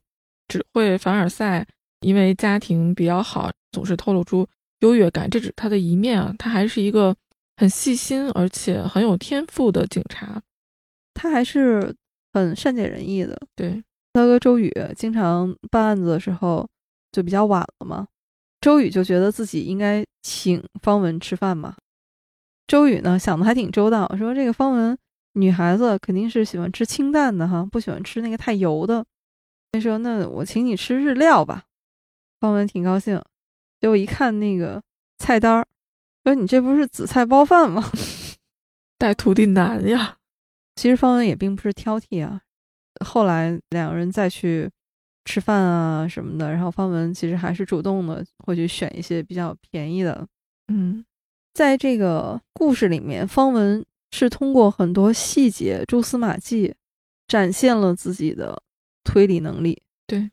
只会凡尔赛，因为家庭比较好，总是透露出优越感，这只是他的一面啊。他还是一个很细心而且很有天赋的警察，他还是很善解人意的。对，他和周宇经常办案子的时候就比较晚了嘛。周宇就觉得自己应该请方文吃饭嘛。周宇呢想的还挺周到，说这个方文女孩子肯定是喜欢吃清淡的哈，不喜欢吃那个太油的。他说：“那我请你吃日料吧。”方文挺高兴，结果一看那个菜单儿，说：“你这不是紫菜包饭吗？带徒弟难呀。”其实方文也并不是挑剔啊。后来两个人再去。吃饭啊什么的，然后方文其实还是主动的会去选一些比较便宜的。嗯，在这个故事里面，方文是通过很多细节、蛛丝马迹，展现了自己的推理能力。对，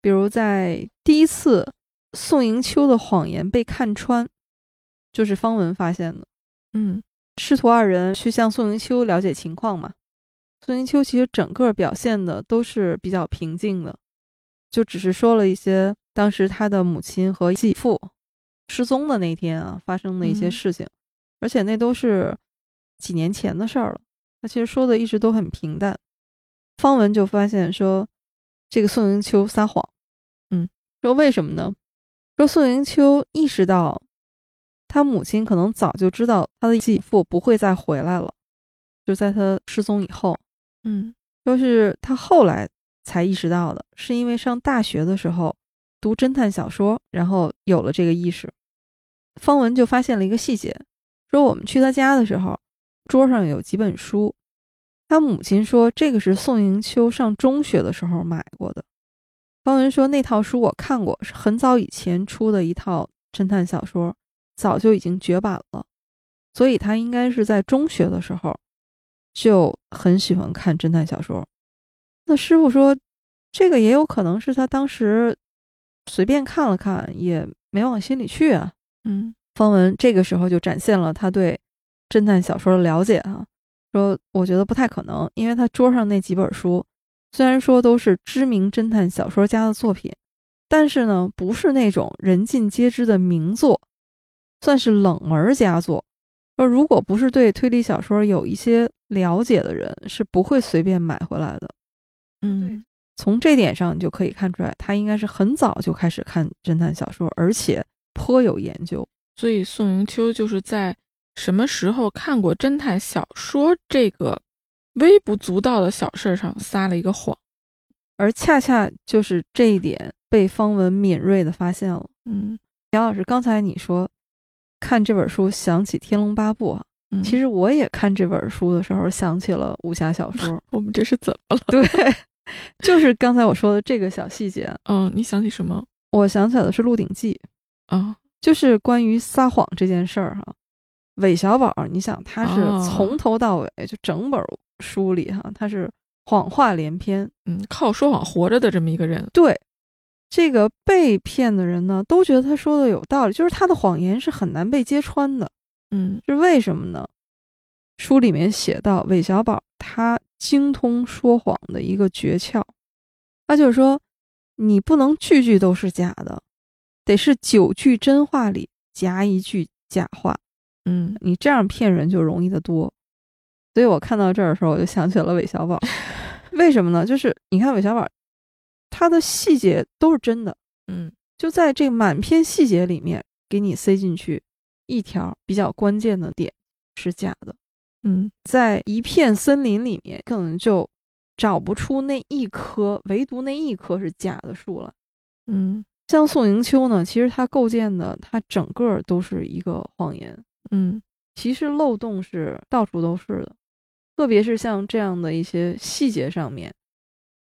比如在第一次宋迎秋的谎言被看穿，就是方文发现的。嗯，师徒二人去向宋迎秋了解情况嘛。宋迎秋其实整个表现的都是比较平静的。就只是说了一些当时他的母亲和继父失踪的那天啊发生的一些事情，而且那都是几年前的事儿了。他其实说的一直都很平淡。方文就发现说，这个宋迎秋撒谎，嗯，说为什么呢？说宋迎秋意识到他母亲可能早就知道他的继父不会再回来了，就在他失踪以后，嗯，说是他后来。才意识到的，是因为上大学的时候读侦探小说，然后有了这个意识。方文就发现了一个细节，说我们去他家的时候，桌上有几本书。他母亲说这个是宋迎秋上中学的时候买过的。方文说那套书我看过，是很早以前出的一套侦探小说，早就已经绝版了，所以他应该是在中学的时候就很喜欢看侦探小说。那师傅说，这个也有可能是他当时随便看了看，也没往心里去啊。嗯，方文这个时候就展现了他对侦探小说的了解啊，说我觉得不太可能，因为他桌上那几本书虽然说都是知名侦探小说家的作品，但是呢，不是那种人尽皆知的名作，算是冷门佳作。说如果不是对推理小说有一些了解的人，是不会随便买回来的。嗯，从这点上你就可以看出来，他应该是很早就开始看侦探小说，而且颇有研究。所以宋迎秋就是在什么时候看过侦探小说这个微不足道的小事上撒了一个谎，而恰恰就是这一点被方文敏锐的发现了。嗯，杨老师，刚才你说看这本书想起《天龙八部》啊，嗯其实我也看这本书的时候想起了武侠小说。我们这是怎么了？对。就是刚才我说的这个小细节，嗯，你想起什么？我想起来的是《鹿鼎记》啊，就是关于撒谎这件事儿哈。韦小宝，你想他是从头到尾就整本书里哈，他是谎话连篇。嗯，靠说谎活着的这么一个人。对，这个被骗的人呢，都觉得他说的有道理，就是他的谎言是很难被揭穿的。嗯，是为什么呢？书里面写到，韦小宝他精通说谎的一个诀窍，他就是说，你不能句句都是假的，得是九句真话里夹一句假话。嗯，你这样骗人就容易得多。所以我看到这儿的时候，我就想起了韦小宝。为什么呢？就是你看韦小宝，他的细节都是真的，嗯，就在这满篇细节里面给你塞进去一条比较关键的点是假的。嗯，在一片森林里面，可能就找不出那一棵，唯独那一棵是假的树了。嗯，像宋迎秋呢，其实他构建的，他整个都是一个谎言。嗯，其实漏洞是到处都是的，特别是像这样的一些细节上面，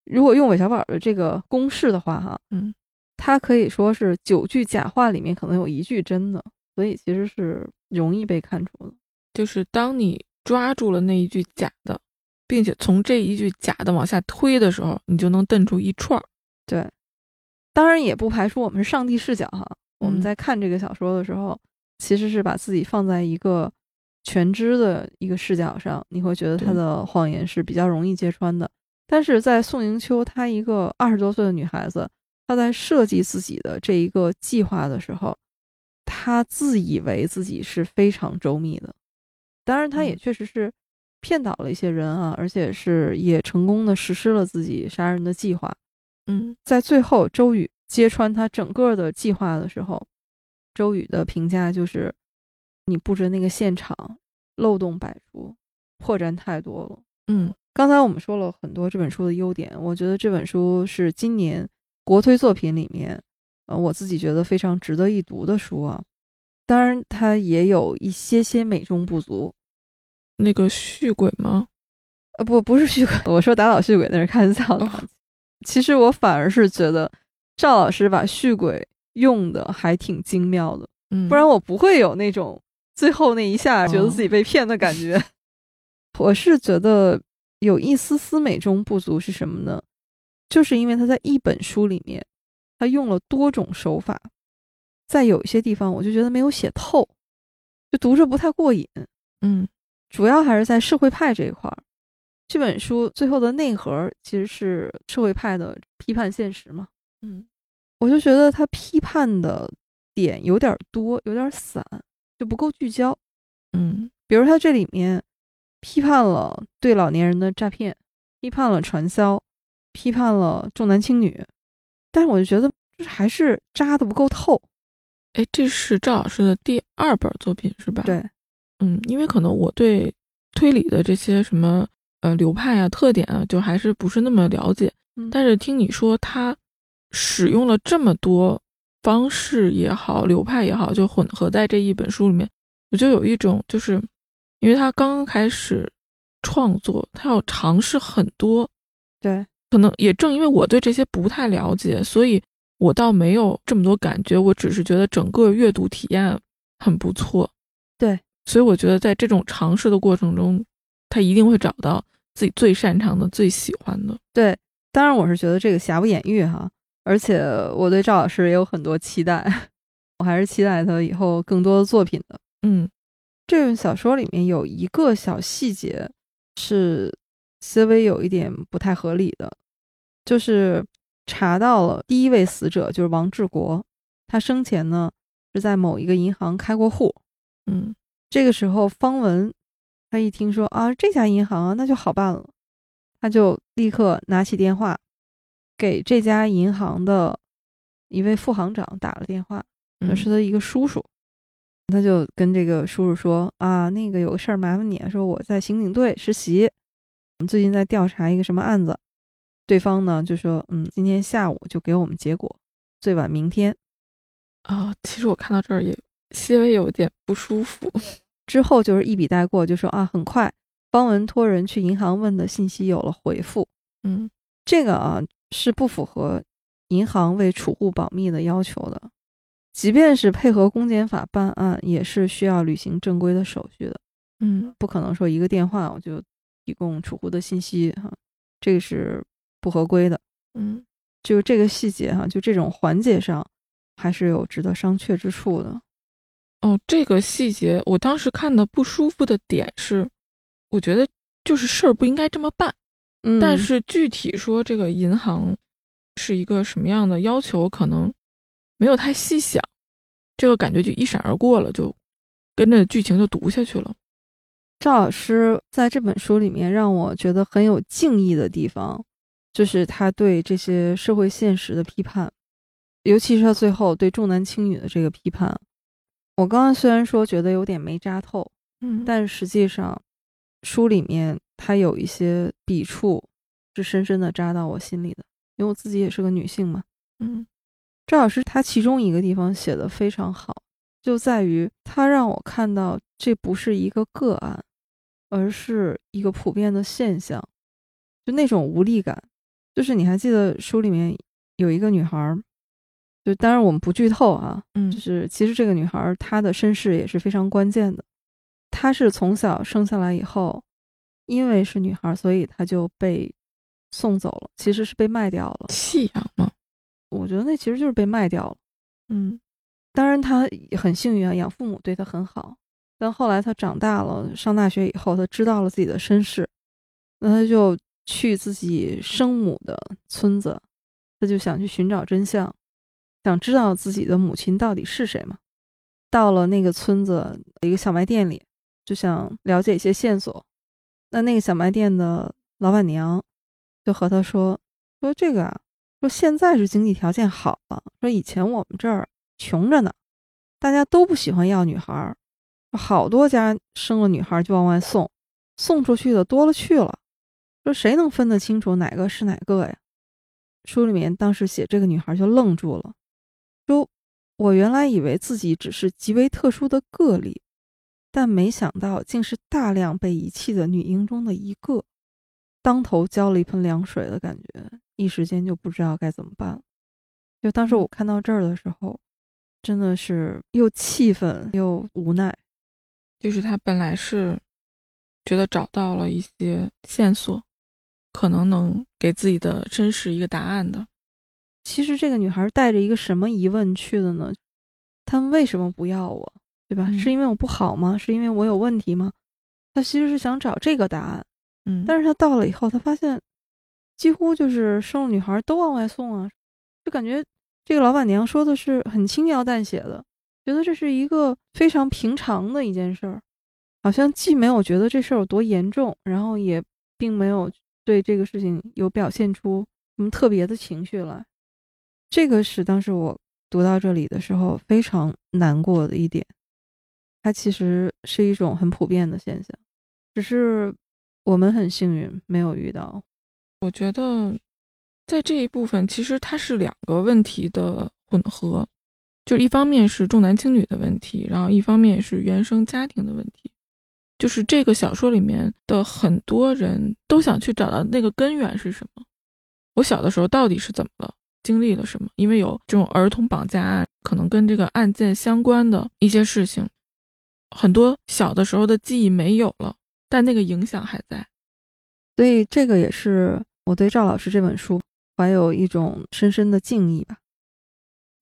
如果用韦小宝的这个公式的话，哈，嗯，他可以说是九句假话里面可能有一句真的，所以其实是容易被看出的。就是当你抓住了那一句假的，并且从这一句假的往下推的时候，你就能瞪出一串儿。对，当然也不排除我们是上帝视角哈，我们嗯在看这个小说的时候，其实是把自己放在一个全知的一个视角上，你会觉得他的谎言是比较容易揭穿的。但是在宋迎秋，她一个二十多岁的女孩子，她在设计自己的这一个计划的时候，她自以为自己是非常周密的。当然，她也嗯确实是骗倒了一些人啊，而且是也成功的实施了自己杀人的计划。嗯在最后，周宇揭穿他整个的计划的时候，周宇的评价就是：你布置那个现场漏洞百出，破绽太多了。嗯刚才我们说了很多这本书的优点，我觉得这本书是今年国推作品里面，呃，我自己觉得非常值得一读的书啊。当然，它也有一些些美中不足。那个续鬼吗？呃，不，不是续鬼，我说打倒续鬼那是开玩笑的。哦其实我反而是觉得赵老师把续鬼用的还挺精妙的，嗯，不然我不会有那种最后那一下觉得哦自己被骗的感觉。我是觉得有一丝丝美中不足是什么呢？就是因为他在一本书里面，他用了多种手法，在有一些地方我就觉得没有写透，就读着不太过瘾。嗯主要还是在社会派这一块儿。这本书最后的内核其实是社会派的批判现实嘛，嗯我就觉得他批判的点有点多，有点散，就不够聚焦。嗯比如他这里面批判了对老年人的诈骗，批判了传销，批判了重男轻女，但是我就觉得就是还是扎的不够透。哎，这是赵老师的第二本作品是吧？，对，嗯，因为可能我对推理的这些什么呃流派啊、特点啊，就还是不是那么了解。嗯但是听你说他使用了这么多方式也好，流派也好，就混合在这一本书里面，我就有一种就是，因为他刚刚开始创作，他要尝试很多，对，可能也正因为我对这些不太了解，所以我倒没有这么多感觉。我只是觉得整个阅读体验很不错。对，所以我觉得在这种尝试的过程中，他一定会找到自己最擅长的、最喜欢的。对，当然我是觉得这个瑕不掩瑜哈，而且我对赵老师也有很多期待，我还是期待他以后更多的作品的。嗯这本小说里面有一个小细节是稍微有一点不太合理的，就是查到了第一位死者就是王志国，他生前呢是在某一个银行开过户。嗯这个时候，方文他一听说啊这家银行啊，那就好办了，他就立刻拿起电话给这家银行的一位副行长打了电话。嗯是他一个叔叔，他就跟这个叔叔说啊，那个有个事儿麻烦你，说我在刑警队实习，我们最近在调查一个什么案子。对方呢就说，嗯，今天下午就给我们结果，最晚明天。啊、其实我看到这儿也稍微有点不舒服。之后就是一笔带过，就说啊，很快，方文托人去银行问的信息有了回复。嗯这个啊是不符合银行为储户保密的要求的，即便是配合公检法办案，也是需要履行正规的手续的。嗯不可能说一个电话我就提供储户的信息哈，这个是不合规的。嗯，就这个细节哈、就这种环节上，还是有值得商榷之处的。哦，这个细节我当时看的不舒服的点是，我觉得就是事儿不应该这么办。嗯但是具体说这个银行是一个什么样的要求，可能没有太细想，这个感觉就一闪而过了，就跟着剧情就读下去了。赵老师在这本书里面让我觉得很有敬意的地方，就是他对这些社会现实的批判，尤其是他最后对重男轻女的这个批判。我刚刚虽然说觉得有点没扎透，嗯但实际上书里面它有一些笔触是深深的扎到我心里的，因为我自己也是个女性嘛。嗯赵老师他其中一个地方写的非常好，就在于他让我看到这不是一个个案，而是一个普遍的现象，就那种无力感。就是你还记得书里面有一个女孩儿，就当然我们不剧透啊，嗯就是其实这个女孩儿她的身世也是非常关键的，她是从小生下来以后，因为是女孩儿，所以她就被送走了，其实是被卖掉了。弃养吗。我觉得那其实就是被卖掉了。嗯当然，他也很幸运啊，养父母对她很好。但后来她长大了，上大学以后，她知道了自己的身世，那她就去自己生母的村子，她就想去寻找真相，想知道自己的母亲到底是谁嘛。到了那个村子一个小卖店里，就想了解一些线索。那那个小卖店的老板娘就和他说：“说这个啊，说现在是经济条件好了，说以前我们这儿穷着呢，大家都不喜欢要女孩儿，好多家生了女孩就往外送，送出去的多了去了，说谁能分得清楚哪个是哪个呀？书里面当时写这个女孩就愣住了，说：“我原来以为自己只是极为特殊的个例，但没想到竟是大量被遗弃的女婴中的一个。”当头浇了一盆凉水的感觉，一时间就不知道该怎么办了。就当时我看到这儿的时候，真的是又气愤又无奈。就是他本来是觉得找到了一些线索，可能能给自己的真实一个答案的。其实这个女孩带着一个什么疑问去的呢？他们为什么不要我，对吧？嗯是因为我不好吗？是因为我有问题吗？他其实是想找这个答案。嗯，但是他到了以后，他发现几乎就是生了女孩都往外送啊，就感觉这个老板娘说的是很轻描淡写的，觉得这是一个非常平常的一件事儿，好像既没有觉得这事儿有多严重，然后也并没有对这个事情有表现出什么特别的情绪来。这个是当时我读到这里的时候非常难过的一点，它其实是一种很普遍的现象，只是我们很幸运没有遇到。我觉得在这一部分，其实它是两个问题的混合，就一方面是重男轻女的问题，然后一方面是原生家庭的问题。就是这个小说里面的很多人都想去找到那个根源是什么。我小的时候到底是怎么了，经历了什么？因为有这种儿童绑架案，可能跟这个案件相关的一些事情，很多小的时候的记忆没有了，但那个影响还在。所以这个也是我对赵老师这本书怀有一种深深的敬意吧。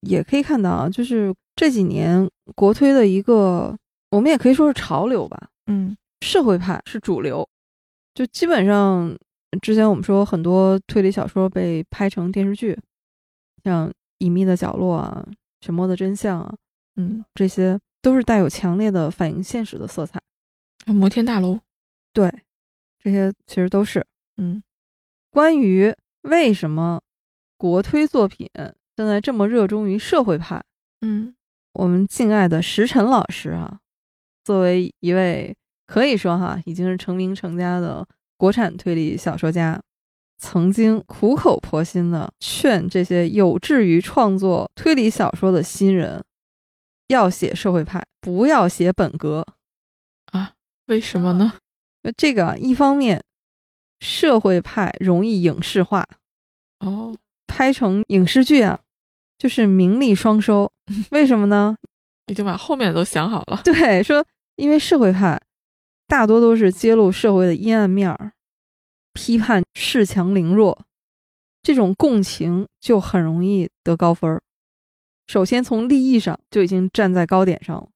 也可以看到啊，就是这几年国推的一个，我们也可以说是潮流吧，嗯社会派是主流，就基本上之前我们说很多推理小说被拍成电视剧，像《隐秘的角落》啊，《沉默的真相》啊，嗯，这些都是带有强烈的反映现实的色彩。摩天大楼，对，这些其实都是嗯关于为什么国推作品现在这么热衷于社会派。嗯我们敬爱的石晨老师啊，作为一位可以说哈已经是成名成家的国产推理小说家，曾经苦口婆心的劝这些有志于创作推理小说的新人，要写社会派，不要写本格。啊，为什么呢？那这个啊一方面，社会派容易影视化，哦，拍成影视剧啊，就是名利双收。为什么呢？已经把后面都想好了。对，说因为社会派大多都是揭露社会的阴暗面儿，批判恃强凌弱，这种共情就很容易得高分儿。首先从立意上就已经站在高点上了。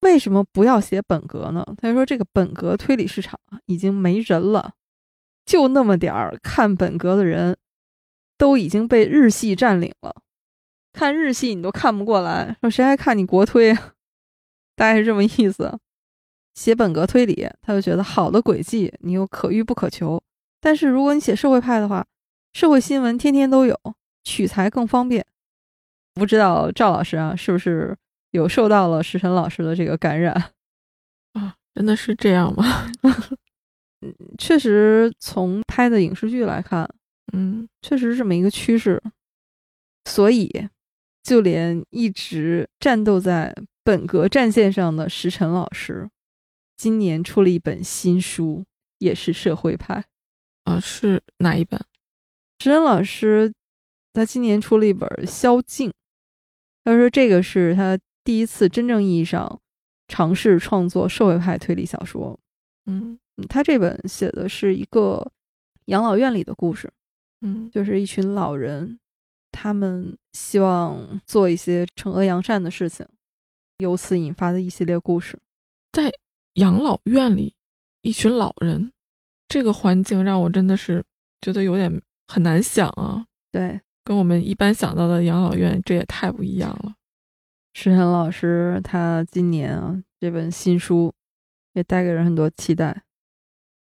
为什么不要写本格呢？他就说这个本格推理市场已经没人了，就那么点儿看本格的人，都已经被日系占领了。看日系你都看不过来，说谁还看你国推啊？大概是这么意思。写本格推理，他就觉得好的轨迹你又可遇不可求。但是如果你写社会派的话，社会新闻天天都有，取材更方便。不知道赵老师啊，是不是？有受到了石晨老师的这个感染 啊，真的是这样吗？嗯，确实从拍的影视剧来看，嗯，确实是这么一个趋势。所以，就连一直战斗在本格战线上的石晨老师，今年出了一本新书，也是社会派。啊，是哪一本？石晨老师他今年出了一本《宵禁》，他说这个是他。第一次真正意义上尝试创作社会派推理小说，嗯，他这本写的是一个养老院里的故事，嗯，就是一群老人，他们希望做一些惩恶扬善的事情，由此引发的一系列故事。在养老院里，一群老人，这个环境让我真的是觉得有点很难想啊。对，跟我们一般想到的养老院，这也太不一样了。石晨老师他今年啊这本新书也带给人很多期待。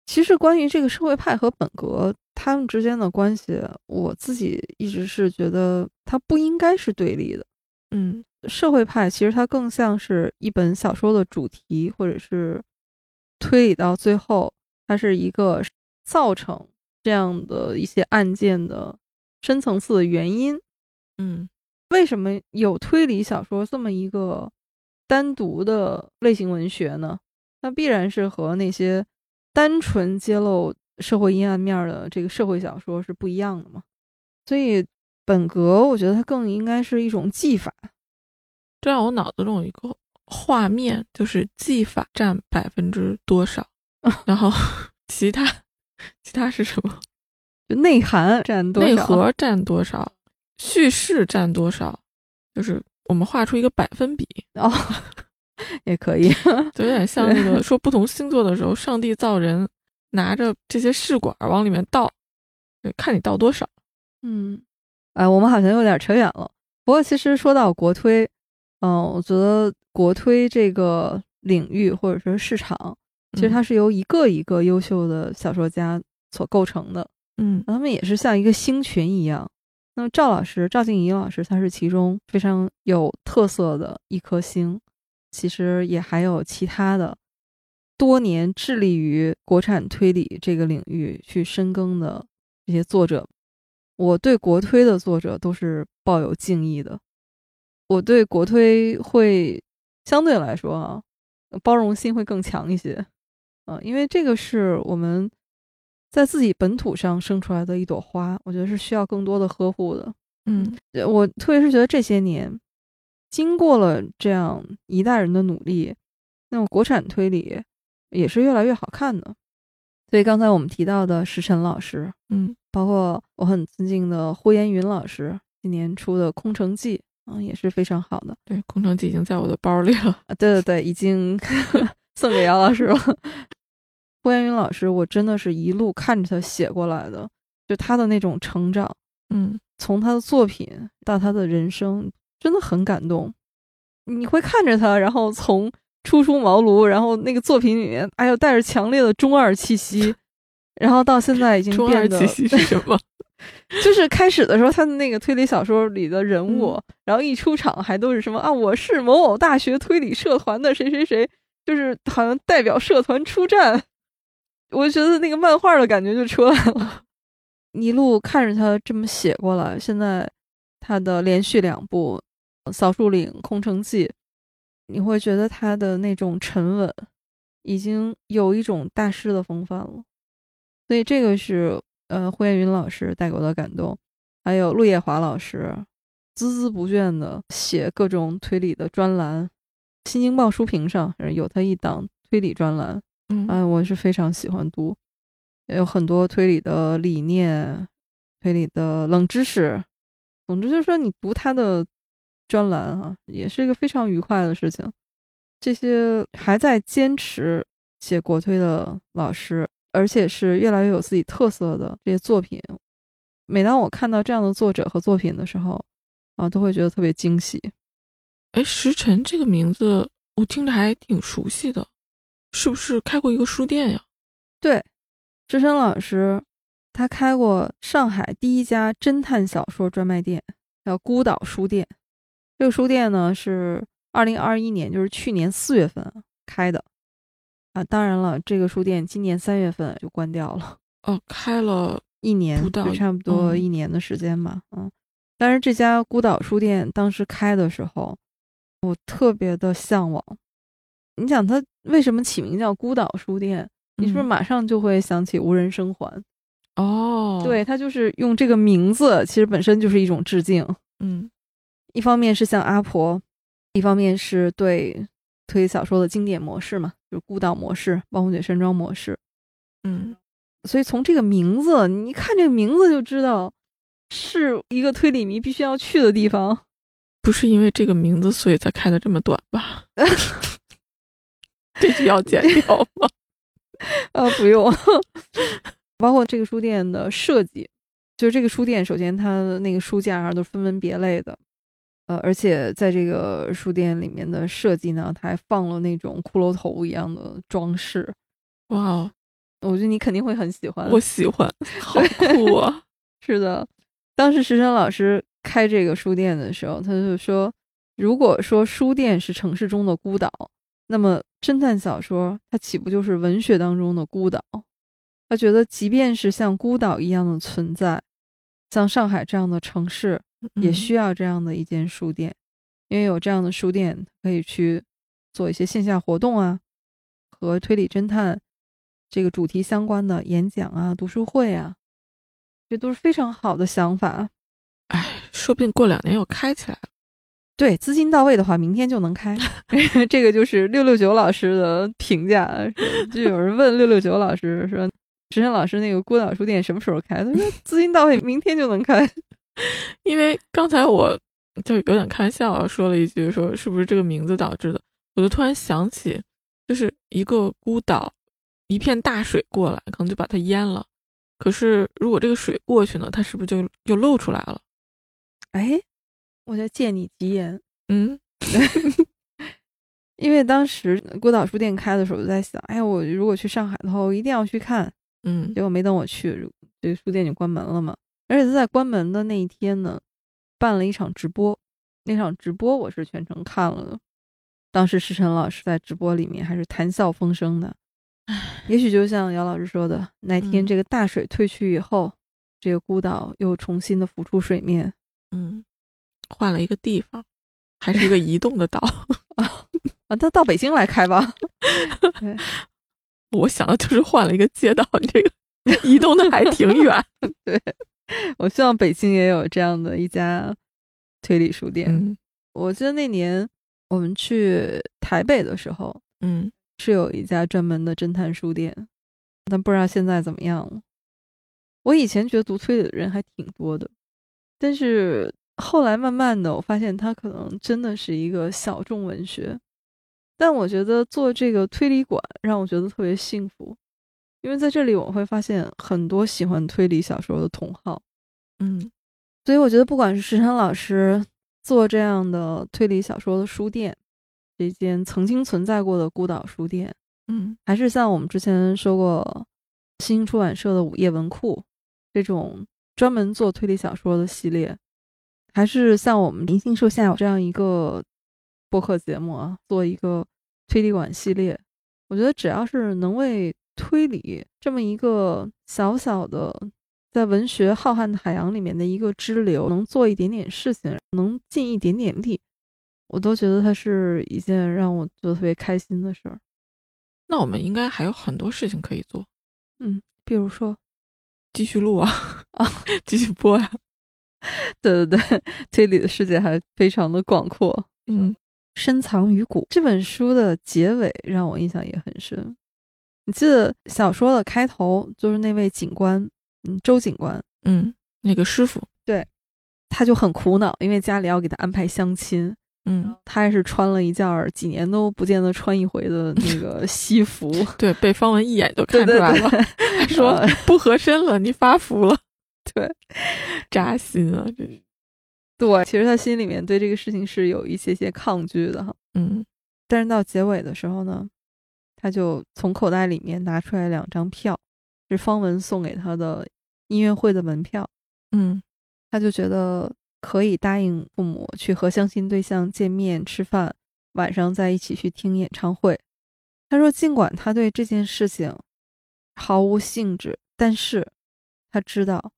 其实关于这个社会派和本格他们之间的关系，我自己一直是觉得它不应该是对立的。嗯，社会派其实它更像是一本小说的主题，或者是推理到最后，它是一个造成这样的一些案件的深层次的原因。嗯。为什么有推理小说这么一个单独的类型文学呢？那必然是和那些单纯揭露社会阴暗面的这个社会小说是不一样的嘛。所以本格，我觉得它更应该是一种技法。这让我脑子中有一个画面，就是技法占百分之多少，然后 其他其他是什么？就内涵占多少？内核占多少？叙事占多少？就是我们画出一个百分比哦，也可以，就有点像那个 说不同星座的时候，上帝造人拿着这些试管往里面倒，看你倒多少。嗯，哎，我们好像有点扯远了。不过其实说到国推，嗯，我觉得国推这个领域或者说市场，其实它是由一个一个优秀的小说家所构成的。嗯，他们也是像一个星群一样。那么赵老师赵静怡老师，他是其中非常有特色的一颗星。其实也还有其他的多年致力于国产推理这个领域去深耕的这些作者。我对国推的作者都是抱有敬意的。我对国推会相对来说啊，包容心会更强一些。嗯，因为这个是我们。在自己本土上生出来的一朵花，我觉得是需要更多的呵护的。嗯，我特别是觉得这些年，经过了这样一代人的努力，那种国产推理也是越来越好看的。所以刚才我们提到的石晨老师，嗯，包括我很尊敬的呼延云老师今年出的《空城计》，嗯，也是非常好的。对，《空城计》已经在我的包里了。啊，对对对，已经 送给姚老师了。郭延云老师，我真的是一路看着他写过来的，就他的那种成长，嗯，从他的作品到他的人生，真的很感动。你会看着他，然后从初出茅庐，然后那个作品里面，哎呦，带着强烈的中二气息，然后到现在已经变得中二气息是什么？就是开始的时候，他的那个推理小说里的人物，嗯、然后一出场还都是什么啊，我是某某大学推理社团的谁谁谁，就是好像代表社团出战。我觉得那个漫画的感觉就出来了，一路看着他这么写过来，现在他的连续两部《扫树岭》《空城计》，你会觉得他的那种沉稳，已经有一种大师的风范了。所以这个是呃胡彦云老师带给我的感动，还有陆叶华老师孜孜不倦的写各种推理的专栏，《新京报》书评上有他一档推理专栏。嗯，哎，我是非常喜欢读。也有很多推理的理念、推理的冷知识。总之就是说，你读他的专栏啊，也是一个非常愉快的事情。这些还在坚持写国推的老师，而且是越来越有自己特色的这些作品，每当我看到这样的作者和作品的时候，啊，都会觉得特别惊喜。哎，石晨这个名字我听着还挺熟悉的，是不是开过一个书店呀？对，志深老师，他开过上海第一家侦探小说专卖店，叫孤岛书店。这个书店呢是二零二一年，就是去年四月份开的。啊，当然了，这个书店今年三月份就关掉了。哦，开了一年，不到就差不多嗯一年的时间吧。嗯，但是这家孤岛书店当时开的时候，我特别的向往。你想它为什么起名叫孤岛书店？你是不是嗯马上就会想起无人生还？哦，对，，它就是用这个名字，其实本身就是一种致敬。嗯一方面是向阿婆，一方面是对推理小说的经典模式嘛，就是孤岛模式、暴风雪山庄模式。嗯，所以从这个名字，你一看这个名字就知道是一个推理迷必须要去的地方。不是因为这个名字所以才开的这么短吧？这 句要剪掉吗？呃，不用，包括这个书店的设计，就是这个书店，首先它的那个书架上都分门别类的，呃，而且在这个书店里面的设计呢，它还放了那种骷髅头一样的装饰，哇哦，我觉得你肯定会很喜欢。我喜欢，好酷啊！是的，当时石山老师开这个书店的时候，他就说，如果说书店是城市中的孤岛，那么侦探小说它岂不就是文学当中的孤岛？他觉得，即便是像孤岛一样的存在，像上海这样的城市，也嗯需要这样的一间书店，因为有这样的书店，可以去做一些线下活动啊，和推理侦探这个主题相关的演讲啊、读书会啊，这都是非常好的想法。哎，说不定过两年又开起来了。对，资金到位的话，明天就能开。这个就是六六九老师的评价。就有人问六六九老师说：“石山老师，那个孤岛书店什么时候开？”他说：“资金到位，明天就能开。因为刚才我就有点开玩笑啊说了一句，说是不是这个名字导致的？我就突然想起，就是一个孤岛，一片大水过来，可能就把它淹了。可是如果这个水过去呢，它是不是就又露出来了？”哎，我在借你吉言，嗯 因为当时孤岛书店开的时候，我就在想，哎呀，我如果去上海的话，我一定要去看。嗯结果没等我去，这个书店就关门了嘛。而且他在关门的那一天呢，办了一场直播，那场直播我是全程看了的。当时石晨老师在直播里面还是谈笑风生的，也许就像姚老师说的，哪天嗯这个大水退去以后，这个孤岛又重新的浮出水面。嗯，换了一个地方，还是一个移动的岛。啊，那到北京来开吧。我想的就是换了一个街道，这个 移动的还挺远。对我希望北京也有这样的一家推理书店。嗯我记得那年我们去台北的时候，嗯是有一家专门的侦探书店，但不知道现在怎么样了。我以前觉得读推理的人还挺多的，但是后来慢慢的，我发现它可能真的是一个小众文学。但我觉得做这个推理馆让我觉得特别幸福，因为在这里我会发现很多喜欢推理小说的同好。嗯所以我觉得，不管是石山老师做这样的推理小说的书店，这间曾经存在过的孤岛书店，嗯还是像我们之前说过，新出版社的午夜文库这种专门做推理小说的系列，还是像我们银杏树下这样一个播客节目啊，做一个推理馆系列，我觉得只要是能为推理这么一个小小的在文学浩瀚的海洋里面的一个支流，能做一点点事情，能尽一点点力，我都觉得它是一件让我觉得特别开心的事儿。那我们应该还有很多事情可以做，嗯，比如说，继续录啊啊，继续播呀、对对对，推理的世界还非常的广阔。嗯深藏于骨这本书的结尾让我印象也很深。你记得小说的开头就是那位警官，嗯，周警官，嗯，那个师傅，对他就很苦恼，因为家里要给他安排相亲，嗯，他还是穿了一件儿几年都不见得穿一回的那 个西服，对，被 方文一眼就看出来了，说呃不合身了，你发福了，对扎心啊，这是，对，其实他心里面对这个事情是有一些些抗拒的哈。嗯但是到结尾的时候呢，他就从口袋里面拿出来两张票，是方文送给他的音乐会的门票。嗯他就觉得可以答应父母去和相亲对象见面吃饭，晚上再一起去听演唱会。他说，尽管他对这件事情毫无兴致，但是他知道，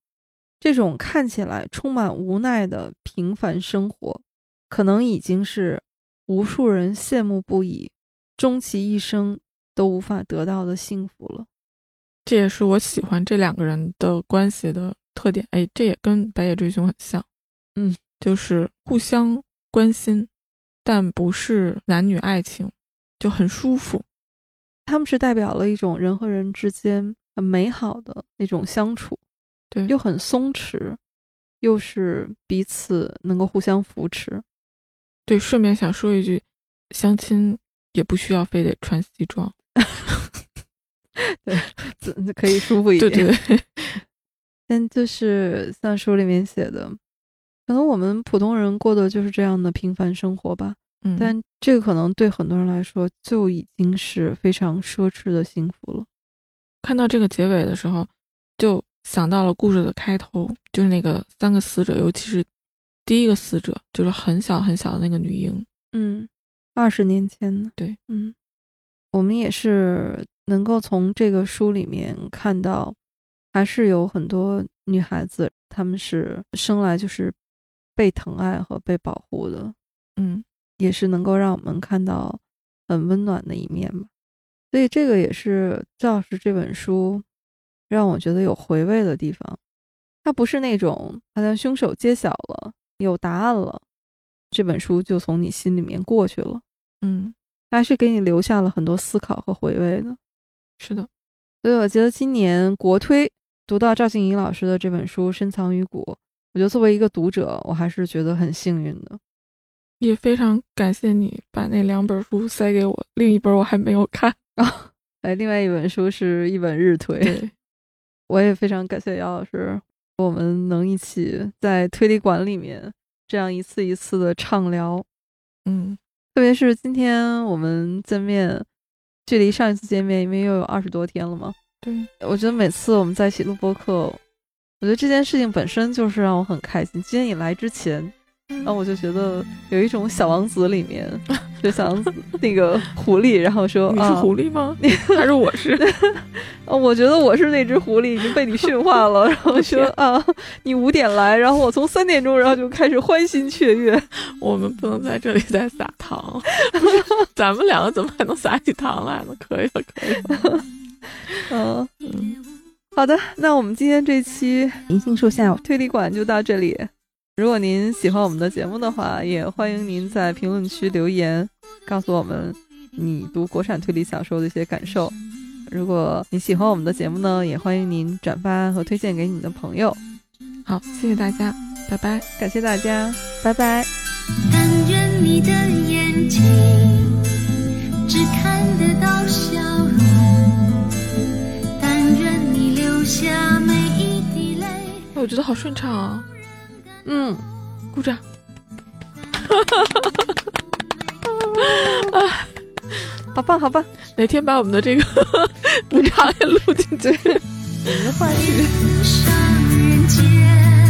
这种看起来充满无奈的平凡生活，可能已经是无数人羡慕不已，终其一生都无法得到的幸福了。这也是我喜欢这两个人的关系的特点。哎，这也跟《白夜追凶》很像，嗯，就是互相关心，但不是男女爱情，就很舒服。他们是代表了一种人和人之间很美好的那种相处，对，又很松弛，又是彼此能够互相扶持。对。顺便想说一句，相亲也不需要非得穿西装，对可以舒服一对点。对对，但就是像书里面写的，可能我们普通人过的就是这样的平凡生活吧。嗯，但这个可能对很多人来说就已经是非常奢侈的幸福了。看到这个结尾的时候，就想到了故事的开头，就是那个三个死者，尤其是第一个死者，就是很小很小的那个女婴。嗯，二十年前呢？对，嗯，我们也是能够从这个书里面看到，还是有很多女孩子，她们是生来就是被疼爱和被保护的，嗯也是能够让我们看到很温暖的一面吧。所以这个也是赵老师这本书让我觉得有回味的地方。它不是那种好像凶手揭晓了，有答案了，这本书就从你心里面过去了。嗯，还是给你留下了很多思考和回味的。是的，所以我觉得今年国推读到赵静怡老师的这本书《深藏于骨》，我觉得作为一个读者，我还是觉得很幸运的。也非常感谢你把那两本书塞给我，另一本我还没有看啊。哎，另外一本书是一本日推，对，我也非常感谢姚老师，我们能一起在推理馆里面这样一次一次的畅聊，嗯。特别是今天我们见面，距离上一次见面因为又有二十多天了嘛，对，我觉得每次我们在一起录播客，我觉得这件事情本身就是让我很开心。今天你来之前，然后我就觉得有一种小王子里面，就小王子那个狐狸，然后说你是啊，狐狸吗？还是我是？哦，我觉得我是那只狐狸，已经被你驯化了。然后说啊，你五点来，然后我从三点钟，然后就开始欢欣雀跃。我们不能在这里再撒糖，咱们两个怎么还能撒起糖来呢？可以了，可以了。嗯，嗯，好的，那我们今天这期银杏树下推理馆就到这里。如果您喜欢我们的节目的话，也欢迎您在评论区留言，告诉我们你读国产推理小说的一些感受。如果你喜欢我们的节目呢，也欢迎您转发和推荐给你的朋友。好，谢谢大家，拜拜。感谢大家，拜拜。但愿你的眼睛只看得到笑容，但愿你流下每一滴泪。我觉得好顺畅啊，嗯，鼓掌。啊 好棒，好棒。哪天把我们的这个 鼓掌也录进去。你的话语。上人间。